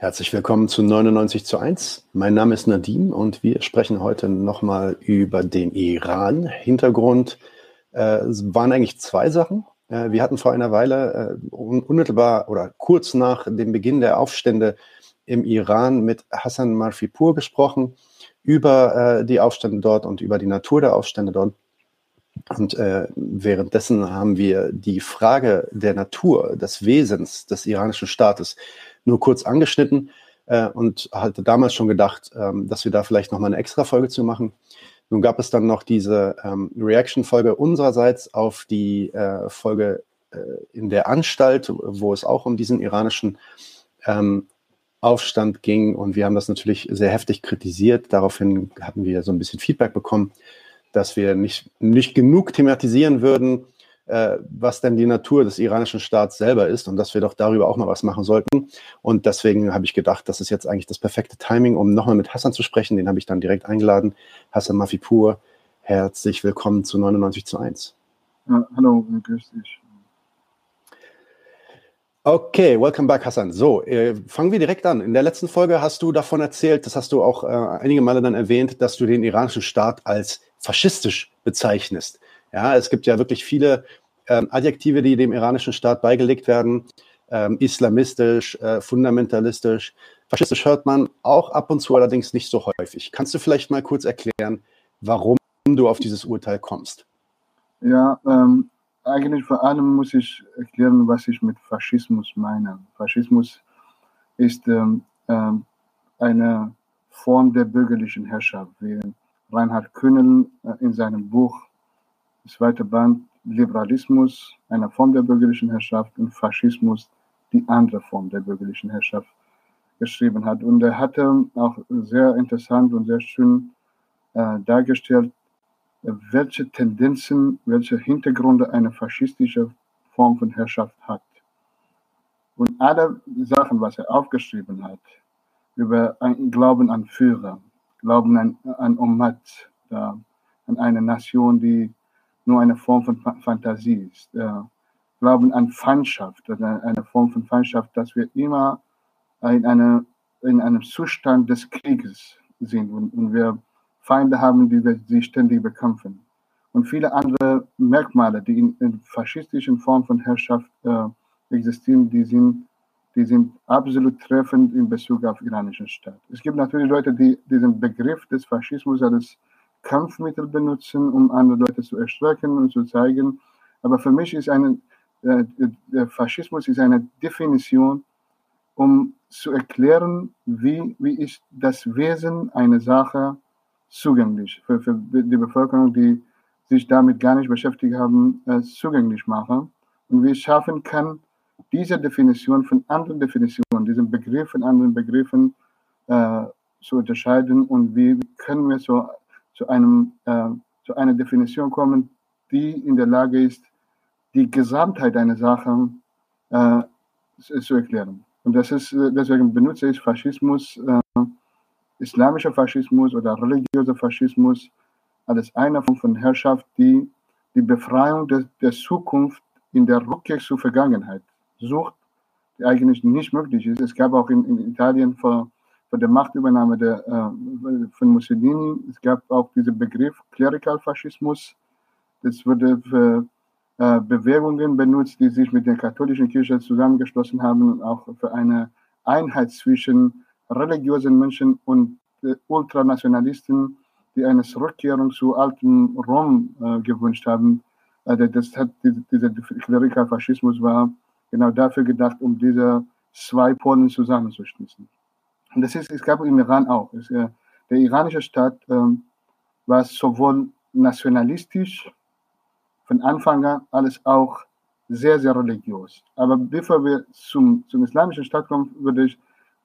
Herzlich willkommen zu 99 zu 1. Mein Name ist Nadim und wir sprechen heute nochmal über den Iran. Hintergrund äh, waren eigentlich zwei Sachen. Äh, wir hatten vor einer Weile äh, unmittelbar oder kurz nach dem Beginn der Aufstände im Iran mit Hassan Marfipur gesprochen über äh, die Aufstände dort und über die Natur der Aufstände dort. Und äh, währenddessen haben wir die Frage der Natur, des Wesens des iranischen Staates nur kurz angeschnitten äh, und hatte damals schon gedacht, ähm, dass wir da vielleicht nochmal eine extra Folge zu machen. Nun gab es dann noch diese ähm, Reaction-Folge unsererseits auf die äh, Folge äh, in der Anstalt, wo es auch um diesen iranischen ähm, Aufstand ging. Und wir haben das natürlich sehr heftig kritisiert. Daraufhin hatten wir so ein bisschen Feedback bekommen, dass wir nicht, nicht genug thematisieren würden, was denn die Natur des iranischen Staats selber ist und dass wir doch darüber auch mal was machen sollten. Und deswegen habe ich gedacht, das ist jetzt eigentlich das perfekte Timing, um nochmal mit Hassan zu sprechen. Den habe ich dann direkt eingeladen. Hassan Mafipur, herzlich willkommen zu 99 zu 1. Ja, hallo, grüß dich. Okay, welcome back, Hassan. So, äh, fangen wir direkt an. In der letzten Folge hast du davon erzählt, das hast du auch äh, einige Male dann erwähnt, dass du den iranischen Staat als faschistisch bezeichnest. Ja, es gibt ja wirklich viele ähm, Adjektive, die dem iranischen Staat beigelegt werden. Ähm, islamistisch, äh, fundamentalistisch. Faschistisch hört man auch ab und zu allerdings nicht so häufig. Kannst du vielleicht mal kurz erklären, warum du auf dieses Urteil kommst? Ja, ähm, eigentlich vor allem muss ich erklären, was ich mit Faschismus meine. Faschismus ist ähm, ähm, eine Form der bürgerlichen Herrschaft, wie Reinhard Kühnel äh, in seinem Buch zweite Band Liberalismus, eine Form der bürgerlichen Herrschaft und Faschismus, die andere Form der bürgerlichen Herrschaft geschrieben hat. Und er hatte auch sehr interessant und sehr schön äh, dargestellt, welche Tendenzen, welche Hintergründe eine faschistische Form von Herrschaft hat. Und alle Sachen, was er aufgeschrieben hat, über ein Glauben an Führer, Glauben an, an Ummat, an eine Nation, die nur eine Form von Fantasie ist. Äh, Glauben an Feindschaft, eine Form von Feindschaft, dass wir immer in, eine, in einem Zustand des Krieges sind und, und wir Feinde haben, die wir sie ständig bekämpfen. Und viele andere Merkmale, die in, in faschistischen Formen von Herrschaft äh, existieren, die sind, die sind absolut treffend in Bezug auf iranischen Staat. Es gibt natürlich Leute, die diesen Begriff des Faschismus als Kampfmittel benutzen, um andere Leute zu erschrecken und zu zeigen. Aber für mich ist eine, äh, der Faschismus ist eine Definition, um zu erklären, wie, wie ist das Wesen einer Sache zugänglich für, für die Bevölkerung, die sich damit gar nicht beschäftigt haben, äh, zugänglich machen. Und wie es schaffen kann, diese Definition von anderen Definitionen, diesen Begriff von anderen Begriffen äh, zu unterscheiden und wie können wir so zu, einem, äh, zu einer Definition kommen, die in der Lage ist, die Gesamtheit einer Sache äh, zu erklären. Und das ist, äh, deswegen benutze ich Faschismus, äh, islamischer Faschismus oder religiöser Faschismus als eine Form von Herrschaft, die die Befreiung des, der Zukunft in der Rückkehr zur Vergangenheit sucht, die eigentlich nicht möglich ist. Es gab auch in, in Italien vor von der Machtübernahme der, äh, von Mussolini. Es gab auch diesen Begriff Klerikalfaschismus. Das wurde für äh, Bewegungen benutzt, die sich mit der katholischen Kirche zusammengeschlossen haben auch für eine Einheit zwischen religiösen Menschen und äh, Ultranationalisten, die eine Rückkehrung zu altem Rom äh, gewünscht haben. Also das hat, dieser Klerikalfaschismus war genau dafür gedacht, um diese zwei Polen zusammenzuschließen. Und das ist, es gab im Iran auch. Es, äh, der iranische Staat ähm, war sowohl nationalistisch von Anfang an als auch sehr, sehr religiös. Aber bevor wir zum, zum islamischen Staat kommen, würde ich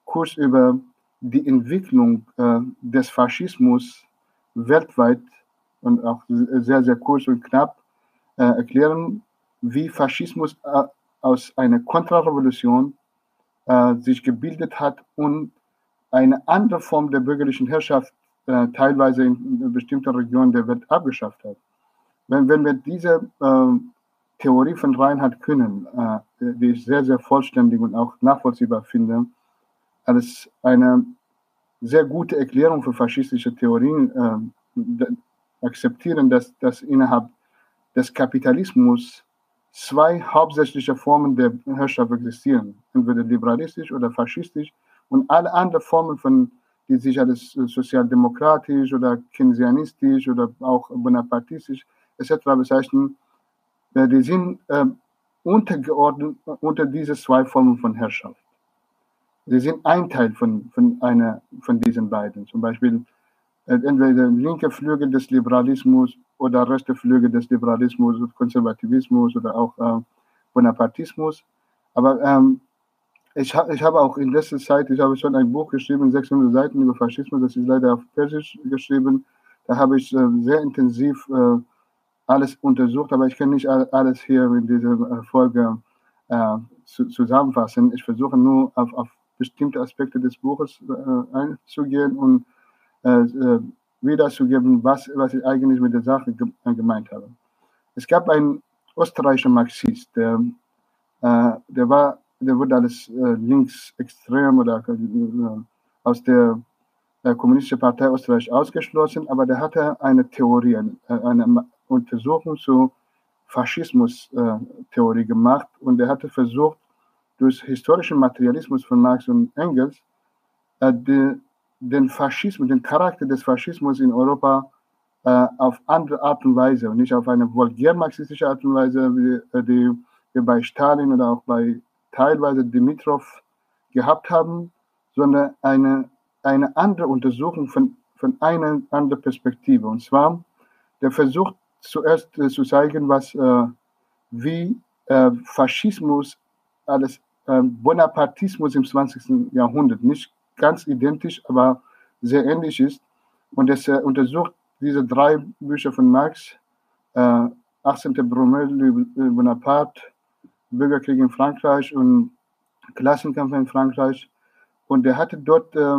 kurz über die Entwicklung äh, des Faschismus weltweit und auch sehr, sehr kurz und knapp äh, erklären, wie Faschismus äh, aus einer Kontrarevolution äh, sich gebildet hat und eine andere Form der bürgerlichen Herrschaft äh, teilweise in bestimmten Regionen der Welt abgeschafft hat. Wenn, wenn wir diese äh, Theorie von Reinhard Kühnen, äh, die ich sehr, sehr vollständig und auch nachvollziehbar finde, als eine sehr gute Erklärung für faschistische Theorien äh, akzeptieren, dass, dass innerhalb des Kapitalismus zwei hauptsächliche Formen der Herrschaft existieren, entweder liberalistisch oder faschistisch und alle anderen Formen von, die sich als sozialdemokratisch oder keynesianistisch oder auch bonapartistisch etc. bezeichnen, äh, die sind äh, untergeordnet unter diese zwei Formen von Herrschaft. Sie sind ein Teil von, von, einer, von diesen beiden. Zum Beispiel äh, entweder der linke Flügel des Liberalismus oder rechte Flügel des Liberalismus, Konservativismus oder auch äh, Bonapartismus. Aber ähm, ich, ha, ich habe auch in letzter Zeit, ich habe schon ein Buch geschrieben, 600 Seiten über Faschismus, das ist leider auf Persisch geschrieben. Da habe ich äh, sehr intensiv äh, alles untersucht, aber ich kann nicht alles hier in dieser Folge äh, zusammenfassen. Ich versuche nur auf, auf bestimmte Aspekte des Buches äh, einzugehen und äh, äh, wiederzugeben, was, was ich eigentlich mit der Sache gemeint habe. Es gab einen österreichischen Marxist, der, der war, der wurde als linksextrem oder aus der Kommunistischen Partei Österreich ausgeschlossen, aber der hatte eine Theorie, eine Untersuchung zur Faschismus-Theorie gemacht. Und er hatte versucht, durch historischen Materialismus von Marx und Engels äh, die, den Faschismus, den Charakter des Faschismus in Europa äh, auf andere Art und Weise und nicht auf eine vulgär-marxistische Art und Weise, wie, äh, die wir bei Stalin oder auch bei teilweise Dimitrov gehabt haben, sondern eine, eine andere Untersuchung von, von einer anderen Perspektive. Und zwar der Versuch zuerst äh, zu zeigen, was, äh, wie äh, Faschismus alles ähm, Bonapartismus im 20. Jahrhundert, nicht ganz identisch, aber sehr ähnlich ist. Und es äh, untersucht diese drei Bücher von Marx, äh, 18. Brummel, Bonaparte, Bürgerkrieg in Frankreich und Klassenkampf in Frankreich. Und er hatte dort äh,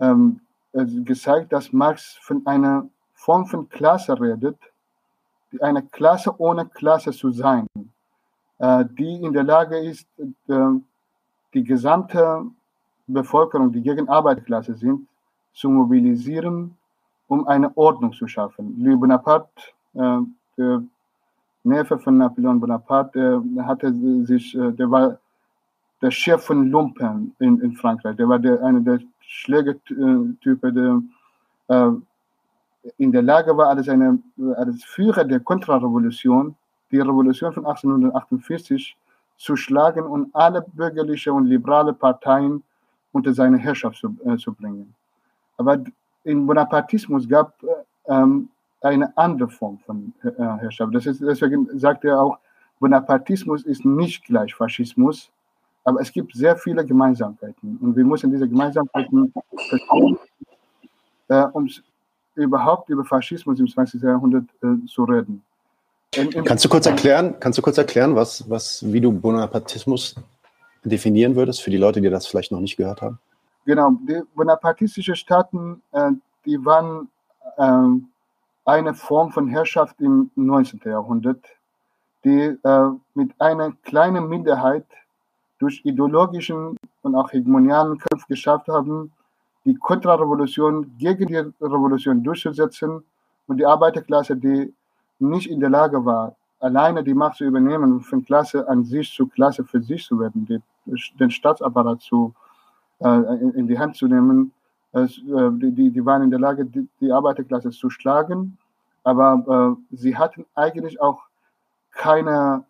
ähm, gezeigt, dass Marx von einer Form von Klasse redet, eine Klasse ohne Klasse zu sein. Äh, die in der Lage ist, äh, die gesamte Bevölkerung, die gegen Arbeiterklasse sind, zu mobilisieren, um eine Ordnung zu schaffen. Louis Bonaparte, äh, der Neffe von Napoleon Bonaparte, hatte sich, der war der Chef von Lumpen in, in Frankreich. Der war der, einer der Schlägertypen, der in der Lage war, als, eine, als Führer der Kontrarevolution die Revolution von 1848 zu schlagen und alle bürgerliche und liberale Parteien unter seine Herrschaft zu, äh, zu bringen. Aber in Bonapartismus gab äh, ähm, eine andere Form von äh, Herrschaft. Das ist, deswegen sagt er auch, Bonapartismus ist nicht gleich Faschismus, aber es gibt sehr viele Gemeinsamkeiten. Und wir müssen diese Gemeinsamkeiten verstehen, äh, um überhaupt über Faschismus im 20. Jahrhundert äh, zu reden. Kannst du kurz erklären, kannst du kurz erklären, was, was, wie du Bonapartismus definieren würdest für die Leute, die das vielleicht noch nicht gehört haben? Genau, die bonapartistischen Staaten, äh, die waren äh, eine Form von Herrschaft im 19. Jahrhundert, die äh, mit einer kleinen Minderheit durch ideologischen und auch hegemonialen Kampf geschafft haben, die Kontrarevolution gegen die Revolution durchzusetzen und die Arbeiterklasse, die nicht in der Lage war, alleine die Macht zu übernehmen von Klasse an sich zu Klasse für sich zu werden, die, den Staatsapparat zu, äh, in, die Hand zu nehmen. Äh, die, die waren in der Lage, die, die Arbeiterklasse zu schlagen, aber äh, sie hatten eigentlich auch keine,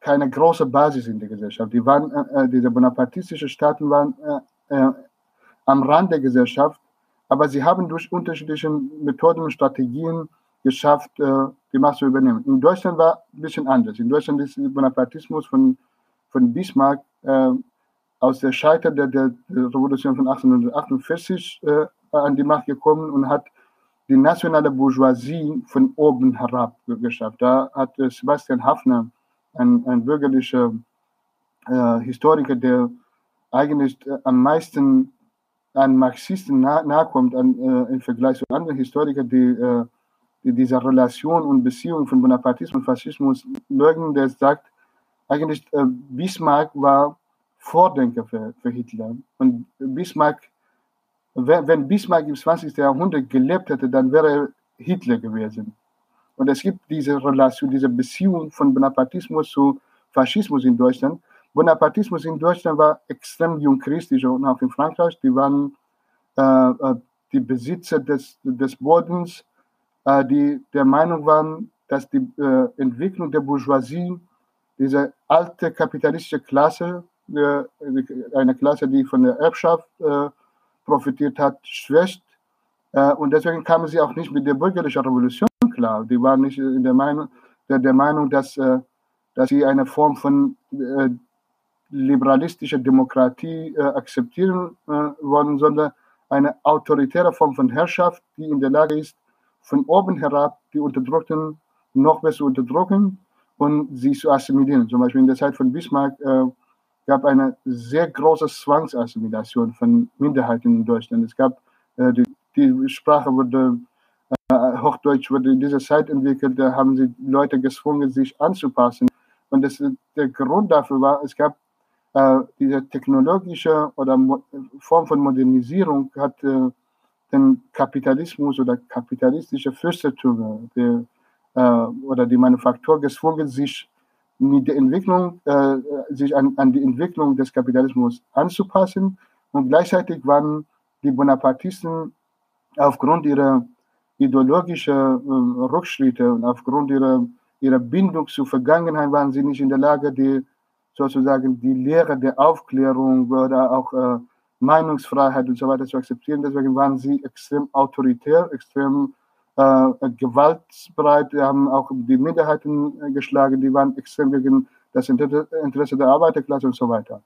keine große Basis in der Gesellschaft. Die waren, äh, äh, diese bonapartistischen Staaten waren äh, am Rand der Gesellschaft, aber sie haben durch unterschiedliche Methoden und Strategien geschafft, äh, die Macht zu übernehmen. In Deutschland war ein bisschen anders. In Deutschland ist der Bonapartismus von, von Bismarck äh, aus der Scheiter der, der, Revolution von 1848 äh, an die Macht gekommen und hat die nationale Bourgeoisie von oben herab geschafft. Da hat Sebastian Hafner, ein, ein bürgerlicher äh, Historiker, der eigentlich äh, am meisten an Marxisten nahe, nahe äh, im Vergleich zu anderen Historikern, die äh, dieser Relation und Beziehung von Bonapartismus und Faschismus leugnen, der sagt, eigentlich äh, Bismarck war Vordenker für, für Hitler. Und Bismarck, wenn, Bismarck im 20. Jahrhundert gelebt hätte, dann wäre er Hitler gewesen. Und es gibt diese Relation, diese Beziehung von Bonapartismus zu Faschismus in Deutschland. Bonapartismus in Deutschland war extrem jungchristlich und auch in Frankreich. Die waren äh, äh, die Besitzer des, des Bodens, äh, die der Meinung waren, dass die äh, Entwicklung der Bourgeoisie, diese alte kapitalistische Klasse, äh, eine Klasse, die von der Erbschaft äh, profitiert hat, schwächt. und deswegen kamen sie auch nicht mit der bürgerlichen Revolution klar. Die waren nicht in der Meinung, der, der Meinung dass, dass sie eine Form von liberalistischer Demokratie akzeptieren wollen, sondern eine autoritäre Form von Herrschaft, die in der Lage ist, von oben herab die Unterdrückten noch besser unterdrücken und sie zu assimilieren. Zum Beispiel in der Zeit von Bismarck äh, gab eine sehr große Zwangsassimilation von Minderheiten in Deutschland. Es gab äh, die, die, Sprache wurde äh, Hochdeutsch wurde in dieser Zeit entwickelt. Da haben sie Leute gezwungen, sich anzupassen. Und das, der Grund dafür war, es gab äh, diese technologische oder Form von Modernisierung hat äh, den Kapitalismus oder kapitalistische Fürstertum der, äh, oder die Manufaktur gezwungen, sich mit der Entwicklung, äh, sich an, an die Entwicklung des Kapitalismus anzupassen. Und gleichzeitig waren die Bonapartisten aufgrund ihrer ideologischen äh, Rückschritte und aufgrund ihrer, ihrer Bindung zur Vergangenheit waren sie nicht in der Lage, die sozusagen die Lehre der Aufklärung oder auch äh, Meinungsfreiheit und so weiter zu akzeptieren. Deswegen waren sie extrem autoritär, extrem äh, gewaltbereit, die haben auch die Minderheiten äh, geschlagen, die waren extrem gegen das Interesse der Arbeiterklasse und so weiter.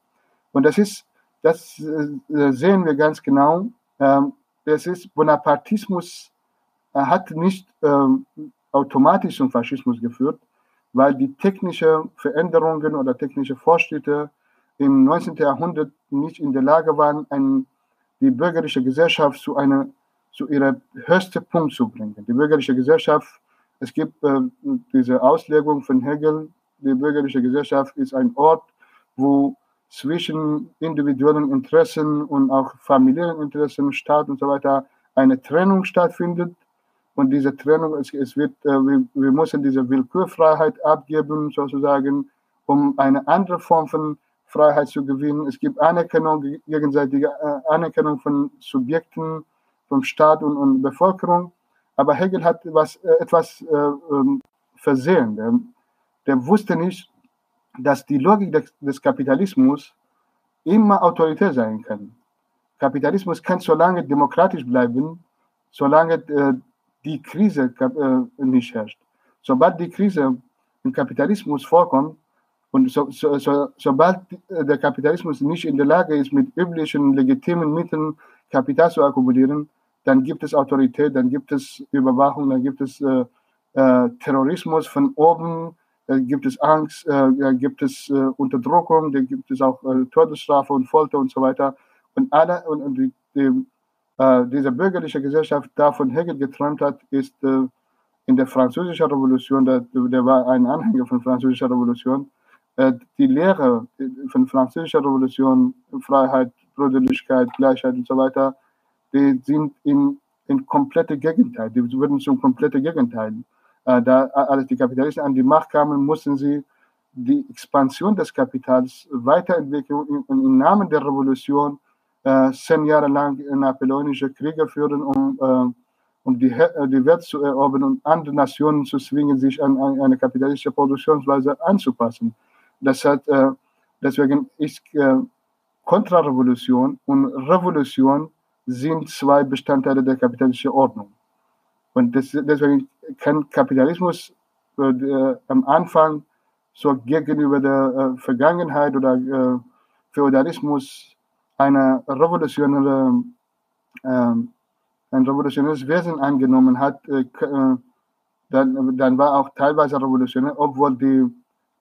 Und das ist, das äh, sehen wir ganz genau. Ähm, das ist Bonapartismus hat nicht ähm, automatisch zum Faschismus geführt, weil die technischen Veränderungen oder technische Fortschritte im 19. Jahrhundert nicht in der Lage waren, ein, die bürgerliche Gesellschaft zu, einer, zu ihrem höchsten Punkt zu bringen. Die bürgerliche Gesellschaft, es gibt äh, diese Auslegung von Hegel, die bürgerliche Gesellschaft ist ein Ort, wo zwischen individuellen Interessen und auch familiären Interessen, Staat und so weiter eine Trennung stattfindet und diese Trennung, es, es wird, äh, wir, wir, müssen diese Willkürfreiheit abgeben, sozusagen, um eine andere Form von Freiheit zu gewinnen. Es gibt Anerkennung, gegenseitige äh, Anerkennung von Subjekten, vom Staat und, und Bevölkerung. Aber Hegel hat was, äh, etwas äh, ähm, versehen. Der, der, wusste nicht, dass die Logik des, des Kapitalismus immer autoritär sein kann. Kapitalismus kann so lange demokratisch bleiben, solange äh, die Krise äh, nicht herrscht. Sobald die Krise im Kapitalismus vorkommt und so, so, so, sobald äh, der Kapitalismus nicht in der Lage ist, mit üblichen legitimen Mitteln Kapital zu akkumulieren, dann gibt es Autorität, dann gibt es Überwachung, dann gibt es äh, äh, Terrorismus von oben, dann gibt es Angst, äh, dann gibt es äh, Unterdrückung, dann gibt es auch äh, Todesstrafe und Folter und so weiter. Und alle und, und die, die äh, diese bürgerliche Gesellschaft davon Hegel geträumt hat, ist äh, in der französischen Revolution, der, der, war ein Anhänger von französischer Revolution, äh, die Lehre von französischer Revolution, Freiheit, Brüderlichkeit, Gleichheit und so weiter, die sind in, in komplette Gegenteil, die wurden zum komplette Gegenteil. Äh, da, als die Kapitalisten an die Macht kamen, mussten sie die Expansion des Kapitals weiterentwickeln im, im Namen der Revolution äh, zehn Jahre lang napoleonische Kriege führen, um, äh, um die, äh, die Welt zu erobern und andere Nationen zu zwingen, sich an, an eine kapitalistische Produktionsweise anzupassen. Das hat, äh, deswegen ist äh, Kontrarevolution und Revolution sind zwei Bestandteile der kapitalistischen Ordnung. Und das, deswegen kann Kapitalismus äh, am Anfang so gegenüber der äh, Vergangenheit oder äh, Feudalismus eine revolutionäre, äh, ein revolutionäres Wesen angenommen hat, äh, äh, dann, dann war auch teilweise revolutionär, obwohl die,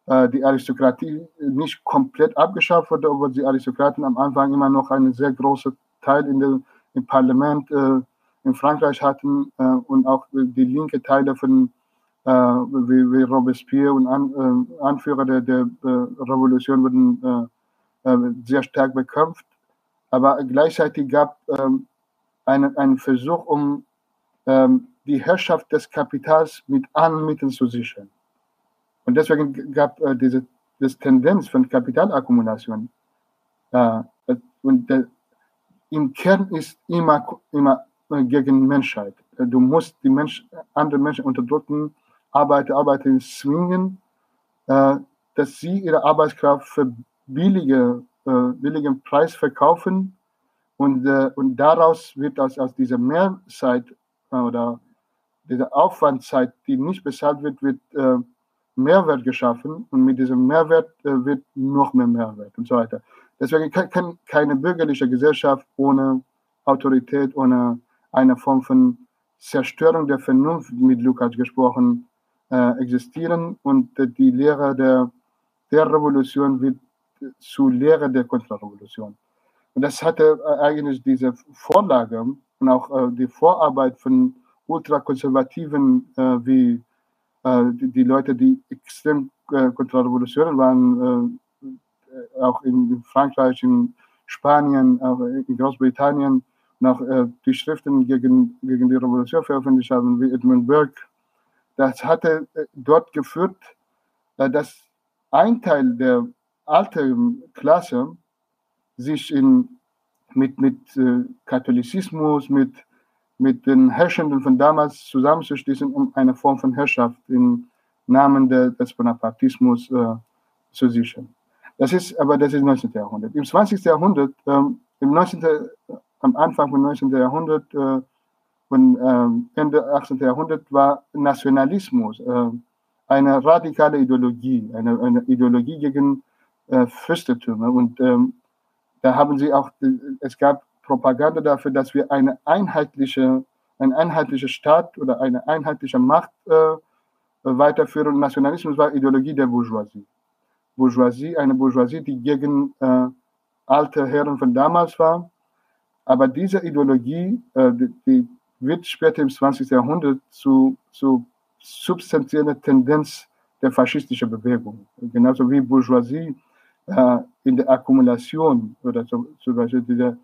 äh, die Aristokratie nicht komplett abgeschafft wurde, obwohl die Aristokraten am Anfang immer noch einen sehr großen Teil in der, im Parlament äh, in Frankreich hatten äh, und auch die linke Teile von wie, wie Robespierre und An, Anführer der, der Revolution wurden äh, sehr stark bekämpft. Aber gleichzeitig gab ähm, einen, einen Versuch, um ähm, die Herrschaft des Kapitals mit allen Mitteln zu sichern. Und deswegen gab äh, diese, diese Tendenz von Kapitalakkumulation. Äh, und der, im Kern ist immer, immer gegen Menschheit. Du musst die Mensch, andere Menschen unterdrücken, Arbeiter, Arbeiterinnen zwingen, äh, dass sie ihre Arbeitskraft für billige, äh, billigen Preis verkaufen und, äh, und daraus wird aus, aus dieser Mehrzeit äh, oder dieser Aufwandzeit, die nicht bezahlt wird, wird äh, Mehrwert geschaffen und mit diesem Mehrwert äh, wird noch mehr Mehrwert und so weiter. Deswegen kann, kann keine bürgerliche Gesellschaft ohne Autorität, ohne eine Form von Zerstörung der Vernunft, mit Lukas gesprochen, äh, existieren und äh, die Lehre der, der Revolution wird zu Lehre der Kontrarevolution. Und das hatte äh, eigentlich diese Vorlage und auch äh, die Vorarbeit von ultrakonservativen äh, wie äh, die, die, Leute, die extrem äh, Kontrarevolutionen waren, auch in, in, Frankreich, in Spanien, auch in Großbritannien, noch äh, die Schriften gegen, gegen die Revolution veröffentlicht haben, wie Edmund Burke. Das hatte äh, dort geführt, äh, dass ein Teil der alten Klasse sich in, mit, mit äh, Katholizismus, mit, mit den Herrschenden von damals zusammenzuschließen, um eine Form von Herrschaft im Namen der, des Bonapartismus äh, zu sichern. Das ist, aber das ist 19. Jahrhundert. Im 20. Jahrhundert, ähm, im 19 am Anfang vom 19. Jahrhundert äh, und äh, Ende 18. Jahrhundert war Nationalismus äh, eine radikale Ideologie, eine, eine Ideologie gegen äh, Fürstentümer. Und ähm, da haben sie auch, es gab Propaganda dafür, dass wir eine einheitliche, ein einheitlicher Staat oder eine einheitliche Macht äh, weiterführen. Nationalismus war Ideologie der Bourgeoisie. Bourgeoisie, eine Bourgeoisie, die gegen äh, alte Herren von damals war aber diese Ideologie, äh, die, die, wird später im 20. Jahrhundert zu, zu substanzieller Tendenz der faschistischen Bewegung. Genauso wie Bourgeoisie äh, in der Akkumulation oder so, zum Beispiel diese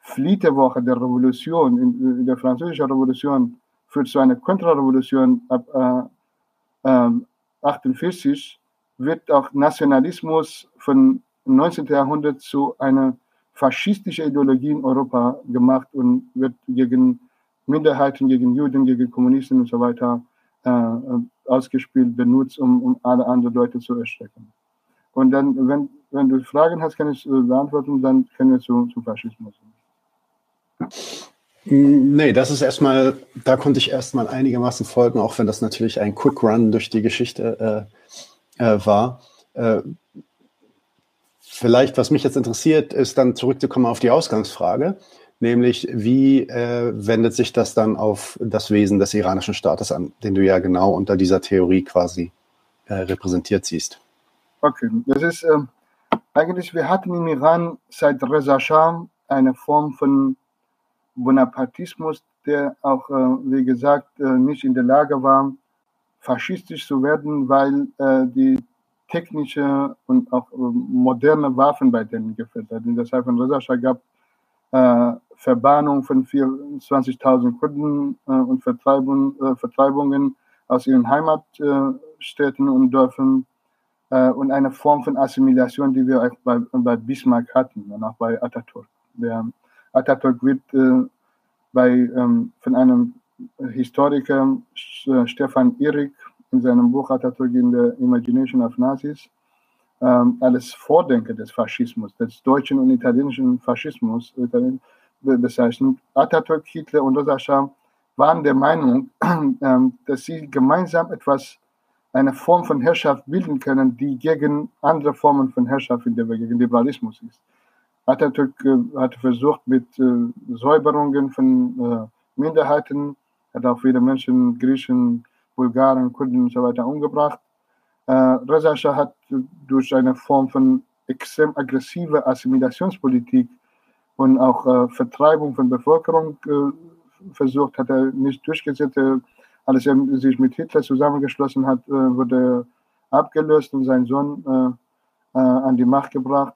Flitterwoche der Revolution, in, in, der französischen Revolution, führt zu einer Kontrarevolution ab äh, 48, ähm, wird auch Nationalismus von 19. Jahrhundert zu einer faschistische Ideologie in Europa gemacht und wird gegen Minderheiten, gegen Juden, gegen Kommunisten und so weiter äh, ausgespielt, benutzt, um, um alle anderen Leute zu erschrecken. Und dann, wenn, wenn du Fragen hast, kann ich äh, beantworten, dann können wir zu, zu Faschismus. Nee, das ist erstmal, da konnte ich erstmal einigermaßen folgen, auch wenn das natürlich ein Quick Run durch die Geschichte äh, äh, war. Äh, Vielleicht, was mich jetzt interessiert, ist dann zurückzukommen auf die Ausgangsfrage, nämlich wie äh, wendet sich das dann auf das Wesen des iranischen Staates an, den du ja genau unter dieser Theorie quasi äh, repräsentiert siehst. Okay, das ist äh, eigentlich, wir hatten im Iran seit Reza Shah eine Form von Bonapartismus, der auch, äh, wie gesagt, äh, nicht in der Lage war, faschistisch zu werden, weil äh, die technische und auch äh, moderne Waffen bei denen geführt. In der Zeit von Reza gab äh, Verbannung von 24.000 Kurden äh, und Vertreibung, äh, Vertreibungen aus ihren Heimatstädten und Dörfern äh, und eine Form von Assimilation, die wir auch bei, bei Bismarck hatten und auch bei Atatürk. Der Atatürk wird äh, bei, ähm, von einem Historiker Stefan Irik in seinem Buch Atatürk in der Imagination of Nazis ähm, als Vordenker des Faschismus, des deutschen und italienischen Faschismus bezeichnet. Atatürk, Hitler und Rosa Schah waren der Meinung, ähm, dass sie gemeinsam etwas, eine Form von Herrschaft bilden können, die gegen andere Formen von Herrschaft, in der gegen Liberalismus ist. Atatürk äh, hat versucht, mit äh, Säuberungen von äh, Minderheiten, hat auch viele Menschen, Griechen, Bulgaren, Kurden und so weiter umgebracht. Äh, Reza Shah hat durch eine Form von extrem aggressiver Assimilationspolitik und auch äh, Vertreibung von Bevölkerung äh, versucht, hat er nicht durchgesetzt. Als er sich mit Hitler zusammengeschlossen hat, äh, wurde abgelöst und sein Sohn äh, äh, an die Macht gebracht.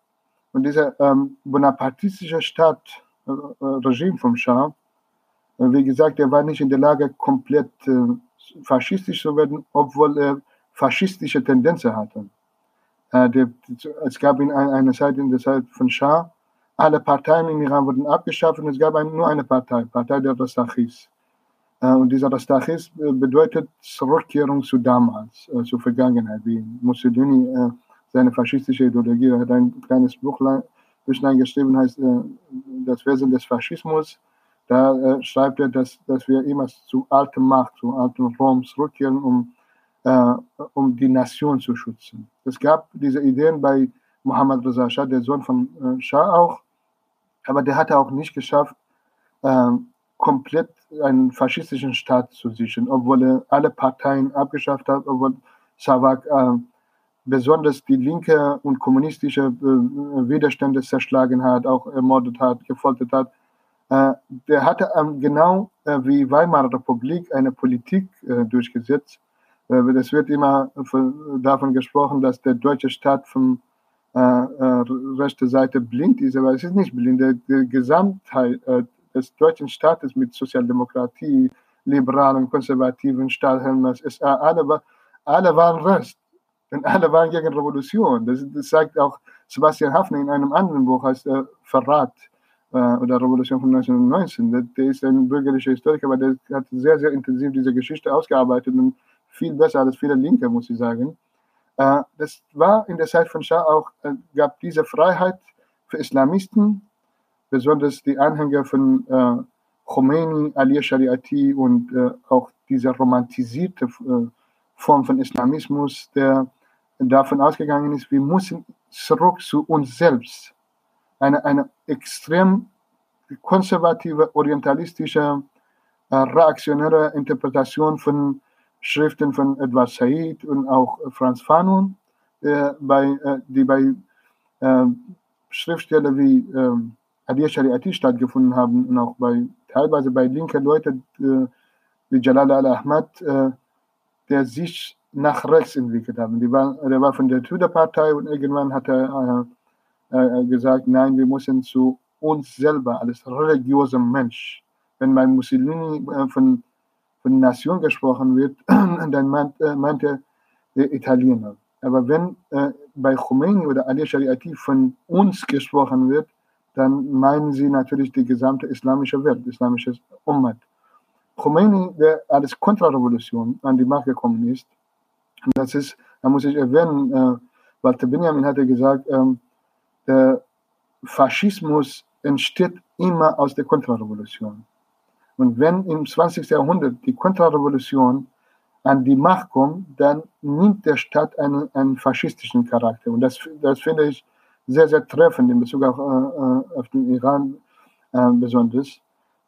Und dieser ähm, bonapartistische Staat, äh, Regime vom Schah, äh, wie gesagt, er war nicht in der Lage, komplett äh, faschistisch zu werden, obwohl er faschistische Tendenzen hatte. Äh, es gab in einer Zeit, in der Zeit von Schah, alle Parteien in Iran wurden abgeschafft und es gab nur eine Partei, Partei der Rastachis. Äh, und dieser Rastachis bedeutet Zurückkehrung zu damals, äh, zur Vergangenheit, wie Mussolini äh, seine faschistische Ideologie. Er hat ein kleines Buchlein, Büchlein geschrieben, heißt äh, Das Wesen des Faschismus. Da äh, schreibt er, dass, dass wir immer zu alter Macht, zu altem Rom zurückkehren, um, äh, um die Nation zu schützen. Es gab diese Ideen bei Mohammed Reza Shah, der Sohn von äh, Shah auch, aber der hatte auch nicht geschafft, äh, komplett einen faschistischen Staat zu sichern, obwohl er alle Parteien abgeschafft hat, obwohl Savak äh, besonders die linke und kommunistische äh, Widerstände zerschlagen hat, auch ermordet hat, gefoltert hat. Äh, der hatte ähm, genau äh, wie Weimarer Republik eine Politik äh, durchgesetzt. Es wird immer von, davon gesprochen, dass der deutsche Staat von äh, rechter Seite blind ist, aber es ist nicht blind. Der, der Gesamtheit des deutschen Staates mit Sozialdemokratie, liberalen, konservativen Staathelmers, alle, alle waren Rest. Denn alle waren gegen Revolution. Das, das sagt auch Sebastian Hafner in einem anderen Buch, heißt äh, Verrat oder Revolution von 1919. Der, ist ein bürgerlicher Historiker, aber der hat sehr, sehr intensiv diese Geschichte ausgearbeitet und viel besser als viele Linke, muss ich sagen. Äh, das war in der Zeit von Schah auch, äh, gab diese Freiheit für Islamisten, besonders die Anhänger von äh, Khomeini, Ali Shariati und äh, auch diese romantisierte äh, Form von Islamismus, der davon ausgegangen ist, wir müssen zurück zu uns selbst. Eine, eine extrem konservative, orientalistische, äh, reaktionäre Interpretation von Schriften von Edward Said und auch Franz Fanon, äh, bei, äh, die bei äh, Schriftstellern wie äh, Adir Shariati stattgefunden haben und auch bei teilweise bei linken Leuten äh, wie Jalal al-Ahmad, äh, der sich nach rechts entwickelt haben. Die war, der war von der Tudor-Partei und irgendwann hat er äh, äh, gesagt, nein, wir müssen zu uns selber als religiöser Mensch. Wenn bei Mussolini äh, von, von Nation gesprochen wird, dann meint, äh, meint er Italiener. Aber wenn bei Khomeini oder Ali Shariati von uns gesprochen wird, dann meinen sie natürlich die gesamte islamische Welt, islamisches Ummat. Khomeini, der als Kontrarevolution an die Macht gekommen ist, das ist, da muss ich erwähnen, äh, Walter Benjamin hatte gesagt, ähm, der Faschismus entsteht immer aus der Kontrarevolution. Und wenn im 20. Jahrhundert die Kontrarevolution an die Macht kommt, dann nimmt der Staat einen, einen faschistischen Charakter. Und das, das finde ich sehr, sehr treffend in Bezug auf, äh, äh auf den Iran äh, besonders.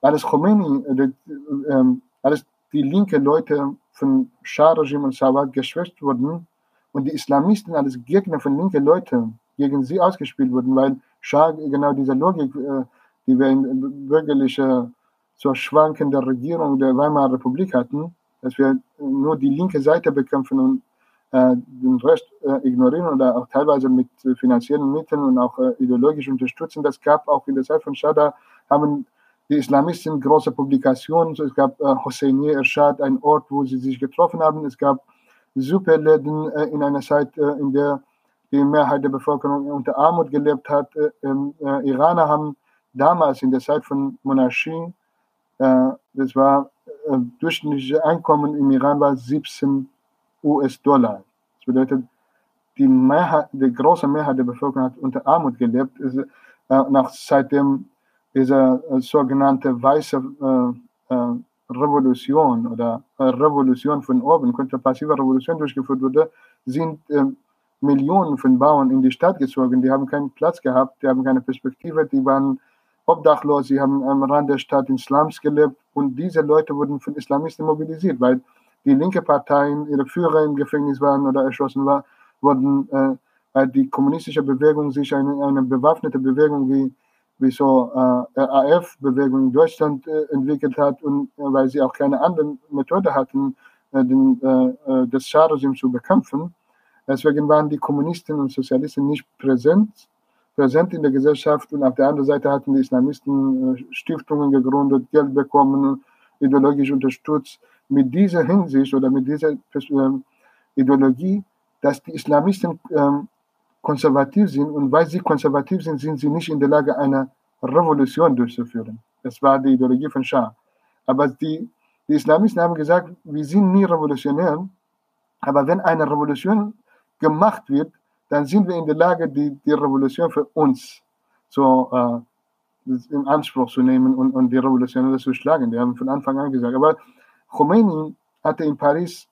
Alles Khomeini, äh, äh, alles die linke Leute von Schah-Regime und Sawat geschwächt wurden und die Islamisten als Gegner von linken Leuten gegen sie ausgespielt wurden, weil Schah genau diese Logik, äh, die wir in bürgerlicher, so schwankender Regierung der Weimarer Republik hatten, dass wir nur die linke Seite bekämpfen und äh, den Rest äh, ignorieren oder auch teilweise mit finanziellen Mitteln und auch ideologisch unterstützen. Das gab auch in der Zeit von Schah, da haben die Islamisten große Publikationen. Es gab äh, Hosseini Ershad, ein Ort, wo sie sich getroffen haben. Es gab Superläden in einer Zeit, in der die Mehrheit der Bevölkerung unter Armut gelebt hat. Äh, ähm, äh, Iraner haben damals in der Zeit von Monarchie, äh, das war äh, durchschnittliche Einkommen im Iran war 17 US-Dollar. Das bedeutet, die, Mehrheit, die große Mehrheit der Bevölkerung hat unter Armut gelebt. Es, äh, nach, seitdem diese äh, sogenannte weiße äh, Revolution oder Revolution von oben, kontrapassive Revolution durchgeführt wurde, sind äh, Millionen von Bauern in die Stadt gezogen. Die haben keinen Platz gehabt, die haben keine Perspektive, die waren obdachlos, sie haben am Rand der Stadt in Slums gelebt und diese Leute wurden von Islamisten mobilisiert, weil die linke Parteien, ihre Führer im Gefängnis waren oder erschossen war, wurden, äh, weil die kommunistische Bewegung sich eine, eine bewaffnete Bewegung wie wie so äh, RAF-Bewegung in Deutschland äh, entwickelt hat und äh, weil sie auch keine andere Methode hatten, äh, den, äh, äh, das Schah-Regime zu bekämpfen. Deswegen waren die Kommunisten und Sozialisten nicht präsent, präsent in der Gesellschaft und auf der anderen Seite hatten die Islamisten äh, Stiftungen gegründet, Geld bekommen, ideologisch unterstützt. Mit dieser Hinsicht oder mit dieser äh, Ideologie, dass die Islamisten ähm, konservativ sind und weil sie konservativ sind, sind sie nicht in der Lage, eine Revolution durchzuführen. Das war die Ideologie von Schah. Aber die, die Islamisten haben gesagt, wir sind nie revolutionär, aber wenn eine Revolution gemacht wird, dann sind wir in der Lage, die, die Revolution für uns so äh, in Anspruch zu nehmen und, und die Revolution zu schlagen. Die haben von Anfang an gesagt. Aber Khomeini hatte in Paris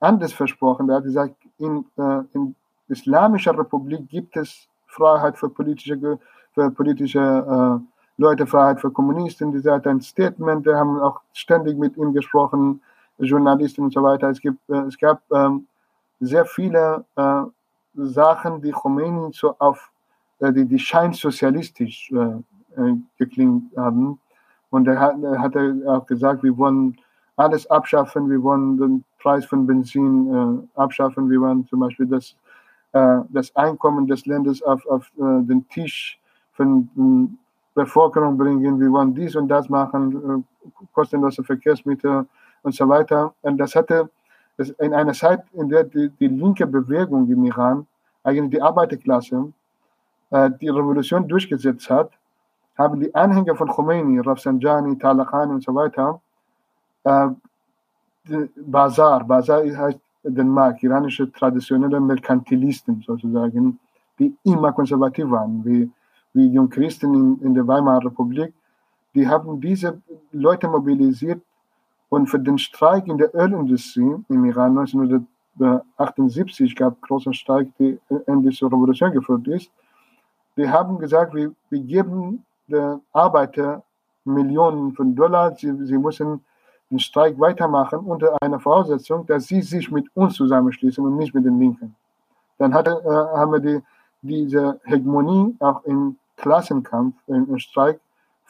anders versprochen. Er hat gesagt, in, äh, in islamischer Republik gibt es Freiheit für politische, für politische äh, Leute, Freiheit für Kommunisten. Die hat ein Statement, wir haben auch ständig mit ihm gesprochen, Journalisten und so weiter. Es, gibt, äh, es gab ähm, sehr viele äh, Sachen, die Khomeini so auf, äh, die, die scheinsozialistisch äh, äh, geklingt haben. Und er hat, er auch gesagt, wir wollen alles abschaffen, wir wollen den Preis von Benzin äh, abschaffen, wir wollen zum Beispiel das, äh, das Einkommen des Landes auf, auf den Tisch von der Bevölkerung bringen, wir wollen dies und das machen, kostenlose Verkehrsmittel und so weiter. Und das hatte in einer Zeit, in der die, die linke Bewegung im Iran, eigentlich die Arbeiterklasse, äh, die Revolution durchgesetzt hat, haben die Anhänger von Khomeini, Rafsanjani, Talakani und so weiter, äh, Bazar, Bazar heißt den Markt, iranische traditionelle Merkantilisten sozusagen, die immer konservativ waren, wie, wie Jungchristen in, in der Weimarer Republik, die haben diese Leute mobilisiert, und für den Streik in der Ölindustrie im Iran 1978 gab es großen Streik, der endlich zur Revolution geführt ist. Die haben gesagt, wir, wir geben den Arbeiter Millionen von Dollar, sie, sie müssen den Streik weitermachen unter einer Voraussetzung, dass sie sich mit uns zusammenschließen und nicht mit den Linken. Dann hatte, äh, haben wir die, diese Hegemonie auch im Klassenkampf, im Streik